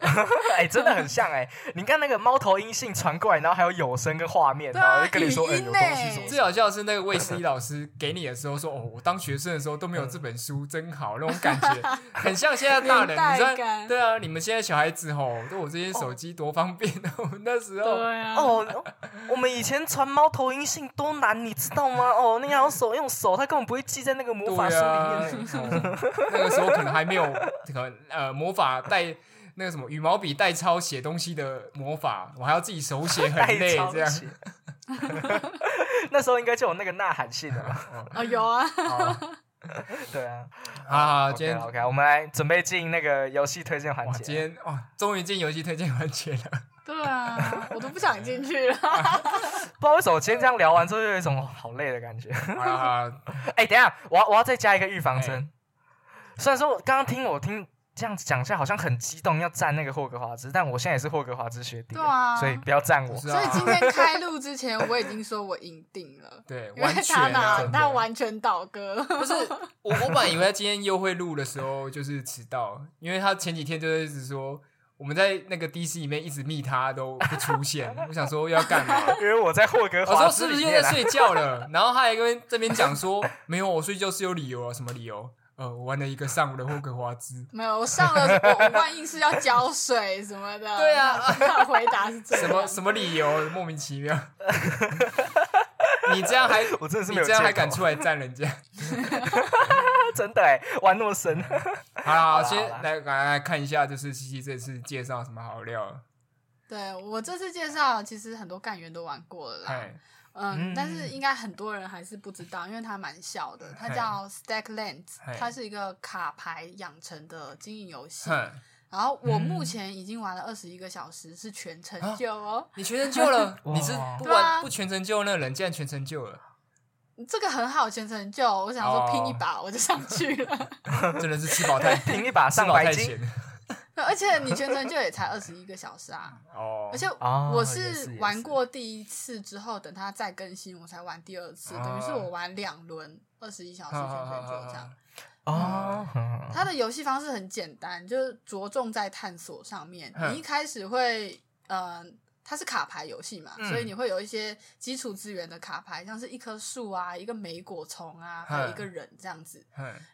A: 哎，真的很像哎！你看那个猫头鹰信传过来，然后还有有声跟画面，然后就跟你说，哎，有东西什么。
C: 最好笑的是那个 卫斯理老师给你的时候说，哦，我当学生的时候都没有这本书，真好，那种感觉 很像现在大人。你知道？对啊，你们现在小孩子吼，都我这些手机多方便哦那时候，
B: 对啊，
A: 哦，我们以前传猫头鹰信多难，你知道吗？哦，那要手用手，他根本不会记在那个魔法书里
C: 面。那个时候可能还没有这个呃魔法带。那个什么羽毛笔代抄写东西的魔法，我还要自己手 写，很累。这样，
A: 那时候应该就有那个呐喊信了。
B: 啊，有啊。
A: 对啊。
C: 啊，今天
A: OK，我们来准备进那个游戏推荐环节。
C: 今天哇，终于进游戏推荐环节了。
B: 对啊，我都不想进去了。
A: 不知道为什么今天这样聊完之后，有一种好累的感觉。啊。哎，等下，我要我要再加一个预防针。虽然说我刚刚听我听。这样子讲下好像很激动，要赞那个霍格华兹，但我现在也是霍格华兹学弟，
B: 对啊，
A: 所以不要赞我。
B: 所以今天开录之前，我已经说我赢定了，
C: 对，
B: 因为他拿他完全倒戈。
C: 不是我，我本来以为他今天又会录的时候就是迟到，因为他前几天就一直说我们在那个 DC 里面一直密他都不出现，我想说要干嘛？
A: 因为我在霍格华兹，
C: 我说是不是又在睡觉了？然后他还跟这边讲说没有，我睡觉是有理由啊，什么理由？呃，玩了一个上午的霍格华兹，
B: 没有，我上了，我万一是要浇水什么的。
C: 对啊，他
B: 回答是这
C: 什么什么理由？莫名其妙。你这样还，
A: 我真的是没有
C: 这样还敢出来赞人家？
A: 真的哎，玩那么深。
C: 好，先来来来看一下，就是西西这次介绍什么好料？
B: 对我这次介绍，其实很多干员都玩过了啦。嗯，但是应该很多人还是不知道，因为它蛮小的，它叫 Stacklands，它是一个卡牌养成的经营游戏。然后我目前已经玩了二十一个小时，是全成就哦。
C: 你全成就了？你是不玩不全成就那个人，竟然全成就了？
B: 这个很好，全成就。我想说拼一把我就上去了。
C: 真的是吃饱太
A: 拼一把上白金。
B: 而且你全程就也才二十一个小时啊！哦，而且我是玩过第一次之后，等它再更新，我才玩第二次，等于是我玩两轮二十一小时全程就这样。哦，它的游戏方式很简单，就是着重在探索上面。你一开始会，嗯。它是卡牌游戏嘛，所以你会有一些基础资源的卡牌，像是一棵树啊、一个莓果虫啊，还有一个人这样子。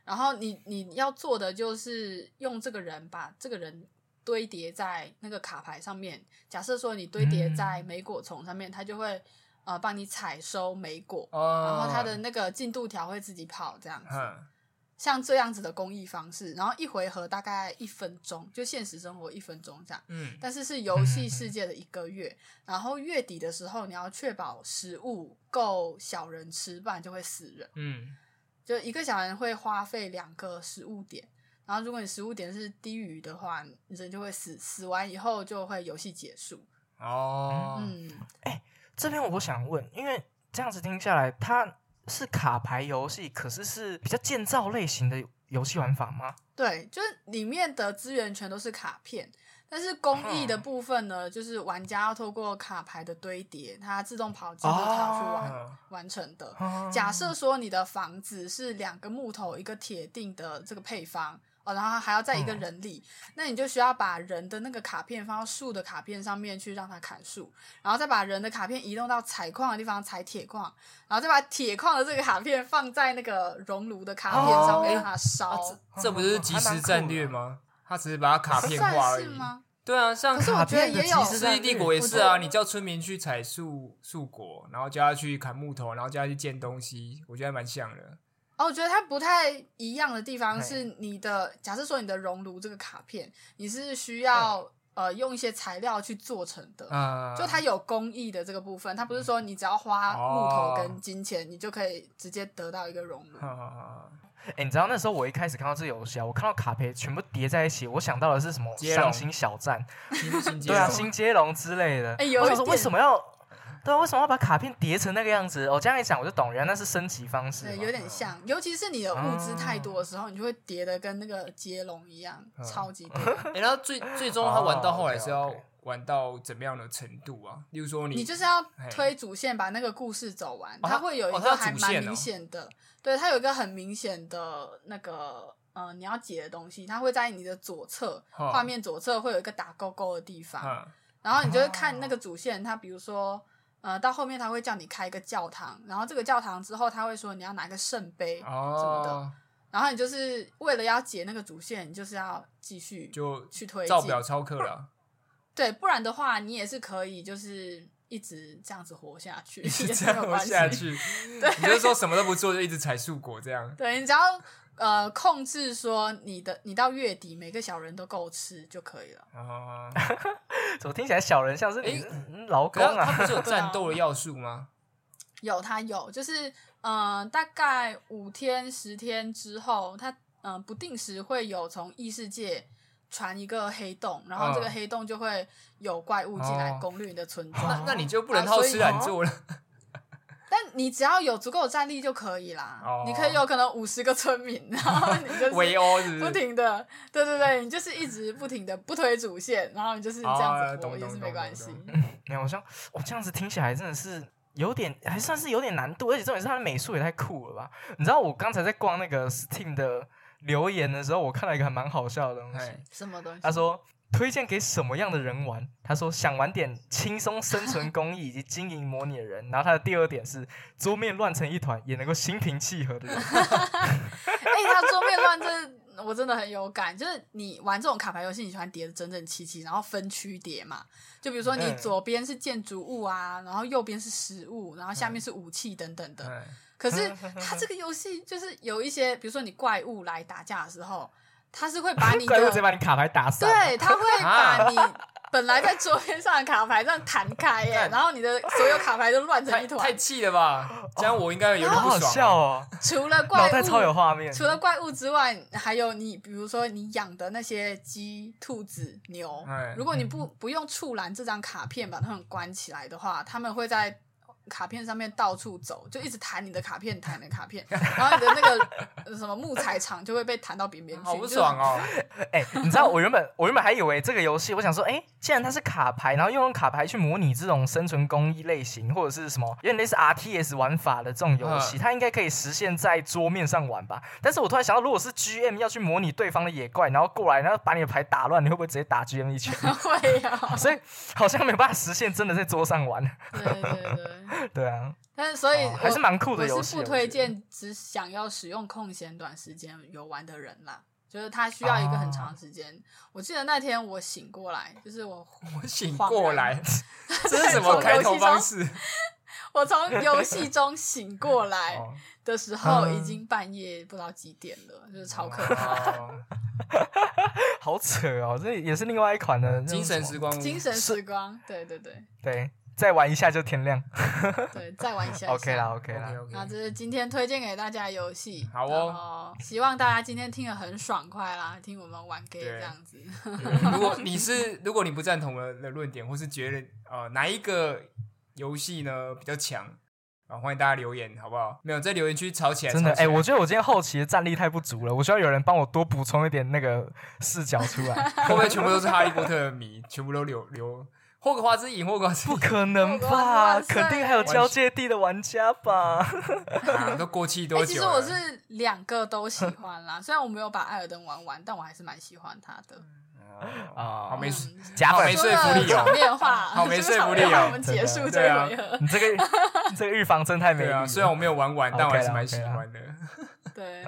B: 然后你你要做的就是用这个人把这个人堆叠在那个卡牌上面。假设说你堆叠在莓果虫上面，它就会呃帮你采收莓果，然后它的那个进度条会自己跑这样子。像这样子的公益方式，然后一回合大概一分钟，就现实生活一分钟这样。嗯，但是是游戏世界的一个月，然后月底的时候你要确保食物够小人吃，不然就会死人。嗯，就一个小人会花费两个食物点，然后如果你食物点是低于的话，人就会死，死完以后就会游戏结束。
A: 哦，嗯，哎，这边我想问，因为这样子听下来，它。是卡牌游戏，可是是比较建造类型的游戏玩法吗？
B: 对，就是里面的资源全都是卡片，但是公益的部分呢，就是玩家要透过卡牌的堆叠，它自动跑进度条去完完成的。假设说你的房子是两个木头一个铁定的这个配方。哦，然后还要在一个人里，那你就需要把人的那个卡片放到树的卡片上面去让它砍树，然后再把人的卡片移动到采矿的地方采铁矿，然后再把铁矿的这个卡片放在那个熔炉的卡片上面让它烧。
C: 这不就是即时战略吗？他只是把它卡片化而已。对啊，像
B: 可是我觉得也有《
C: 世纪帝国》也是啊，你叫村民去采树树果，然后叫他去砍木头，然后叫他去建东西，我觉得还蛮像的。
B: 哦，我觉得它不太一样的地方是，你的假设说你的熔炉这个卡片，你是需要呃用一些材料去做成的，嗯就它有工艺的这个部分，它不是说你只要花木头跟金钱，你就可以直接得到一个熔炉。
A: 哎，你知道那时候我一开始看到这游戏啊，我看到卡牌全部叠在一起，我想到的是什么？伤心小站，对啊，新接龙之类的。哎，我想说为什么要？对啊，为什么要把卡片叠成那个样子？我这样一想，我就懂，原来那是升级方式。
B: 对，有点像，尤其是你的物资太多的时候，你就会叠的跟那个接龙一样，超级多。
C: 哎，然后最最终他玩到后来是要玩到怎么样的程度啊？例如说，你
B: 你就是要推主线，把那个故事走完。它会有一个还蛮明显的，对，它有一个很明显的那个，嗯，你要解的东西，它会在你的左侧画面左侧会有一个打勾勾的地方，然后你就会看那个主线，它比如说。呃，到后面他会叫你开一个教堂，然后这个教堂之后他会说你要拿个圣杯什么的，然后你就是为了要解那个主线，你就是要继续
C: 就
B: 去推
C: 照表超课了。
B: 对，不然的话你也是可以就是一直这样子活下去，一直
C: 这样活下去。
B: 对，
C: 你就说什么都不做就一直采树果这样。
B: 对你只要。呃，控制说你的你到月底每个小人都够吃就可以了。啊，
A: 怎么听起来小人像是你老公啊？
C: 他不是有战斗的要素吗？
B: 有，他有，就是嗯，大概五天十天之后，他嗯不定时会有从异世界传一个黑洞，然后这个黑洞就会有怪物进来攻略你的村庄。
C: 那那你就不能好吃懒做了。
B: 但你只要有足够的战力就可以啦。你可以有可能五十个村民，然后你就是不停的，对对对，你就是一直不停的不推主线，然后你就是这样子活也是没关系。
A: 没有，我像我这样子听起来真的是有点，还算是有点难度，而且重点是它的美术也太酷了吧？你知道我刚才在逛那个 Steam 的留言的时候，我看到一个还蛮好笑的东西。
B: 什么东西？
A: 他说。推荐给什么样的人玩？他说想玩点轻松生存工艺以及经营模拟的人。然后他的第二点是桌面乱成一团也能够心平气和的人。哎，
B: 他桌面乱，这我真的很有感。就是你玩这种卡牌游戏，你喜欢叠的整整齐齐，然后分区叠嘛。就比如说你左边是建筑物啊，然后右边是食物，然后下面是武器等等的。可是 它这个游戏就是有一些，比如说你怪物来打架的时候。它是会把你
A: 怪物直接把你卡牌打散，
B: 对，它会 把你本来在桌面上的卡牌这样弹开耶，然后你的所有卡牌都乱成一团，
C: 太气了吧？这样我应该有点
A: 不爽
C: 哦。
B: 除了怪物
A: 超有画面，
B: 除了怪物之外，还有你，比如说你养的那些鸡、兔子、牛，如果你不不用触栏这张卡片把它们关起来的话，他们会在。卡片上面到处走，就一直弹你的卡片，弹你的卡片，然后你的那个什么木材厂就会被弹到边边去，
C: 好不爽哦！
A: 哎，你知道我原本我原本还以为这个游戏，我想说，哎，既然它是卡牌，然后用卡牌去模拟这种生存工艺类型，或者是什么有点类似 R T S 玩法的这种游戏，它应该可以实现在桌面上玩吧？但是我突然想到，如果是 G M 要去模拟对方的野怪，然后过来，然后把你的牌打乱，你会不会直接打 G M 一拳？
B: 会啊！
A: 所以好像没有办法实现真的在桌上玩。
B: 对对对。
A: 对啊，
B: 但是所以
A: 还是蛮酷的游
B: 戏。我是不推荐只想要使用空闲短时间游玩的人啦，就是他需要一个很长时间。我记得那天我醒过来，就是我
C: 我醒过来，这是什么开头方式？
B: 我从游戏中醒过来
C: 哦
B: 的时候，已经半夜不知道几点了，就是超可怕。
C: 哦
A: 好扯哦，这也是另外一款的
C: 精神时光，
B: 精神时光，对对对
A: 对，再玩一下就天亮。
B: 对，再玩一下下。
A: OK 啦，OK 啦。
C: OK
B: 那
C: OK，
B: 这是今天推荐给大家的游戏，
C: 好哦
B: 希望大家今天听得很爽快啦，听我们玩 gay
C: 对
B: 这样子。
C: 如果你是 如果你不赞同我的论点，或是觉得呃哪一个游戏呢比较强啊，欢迎大家留言好不好？没有在留言区吵起来，
A: 真的，哎、我觉得我今天后期的战力太不足了，我需要有人帮我多补充一点那个视角出来。
C: 会不会全部都是哈利波特的迷，全部都留留霍格华兹赢，霍格华兹
A: 不可能吧？肯定还有交界地的玩家吧？
C: 啊，都过气
B: 哎、
C: 多久了？
B: 其实我是两个都喜欢啦，虽然我没有把艾尔登玩完，但我还是蛮喜欢他的。
C: 啊，好没
A: 假粉
C: 好没说服力哦
B: 场面话，
C: 好没说服力哦
B: 场面话我们结束这
C: 对啊
B: 一回合。
A: 你这个这个预防针太美丽了。
C: 虽然我没有玩完，但我还是蛮喜欢的。
B: 对，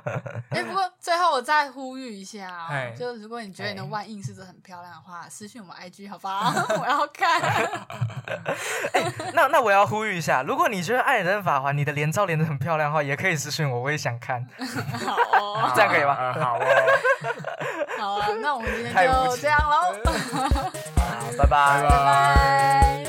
B: 哎、不过最后我再呼吁一下哦，就是如果你觉得你的
A: 哎
B: 万应是真的很漂亮的话，私信我们 IG 好不好？我要看。
A: 那那我要呼吁一下，如果你觉得《艾尔登法环》你的连招连的很漂亮的话，也可以私信我，我也想看。
B: 好哦，
A: 这样可以吗
C: 啊好哦，
B: 好啊，那我们今天就这样喽，
A: 好拜
C: 拜。
B: 拜拜。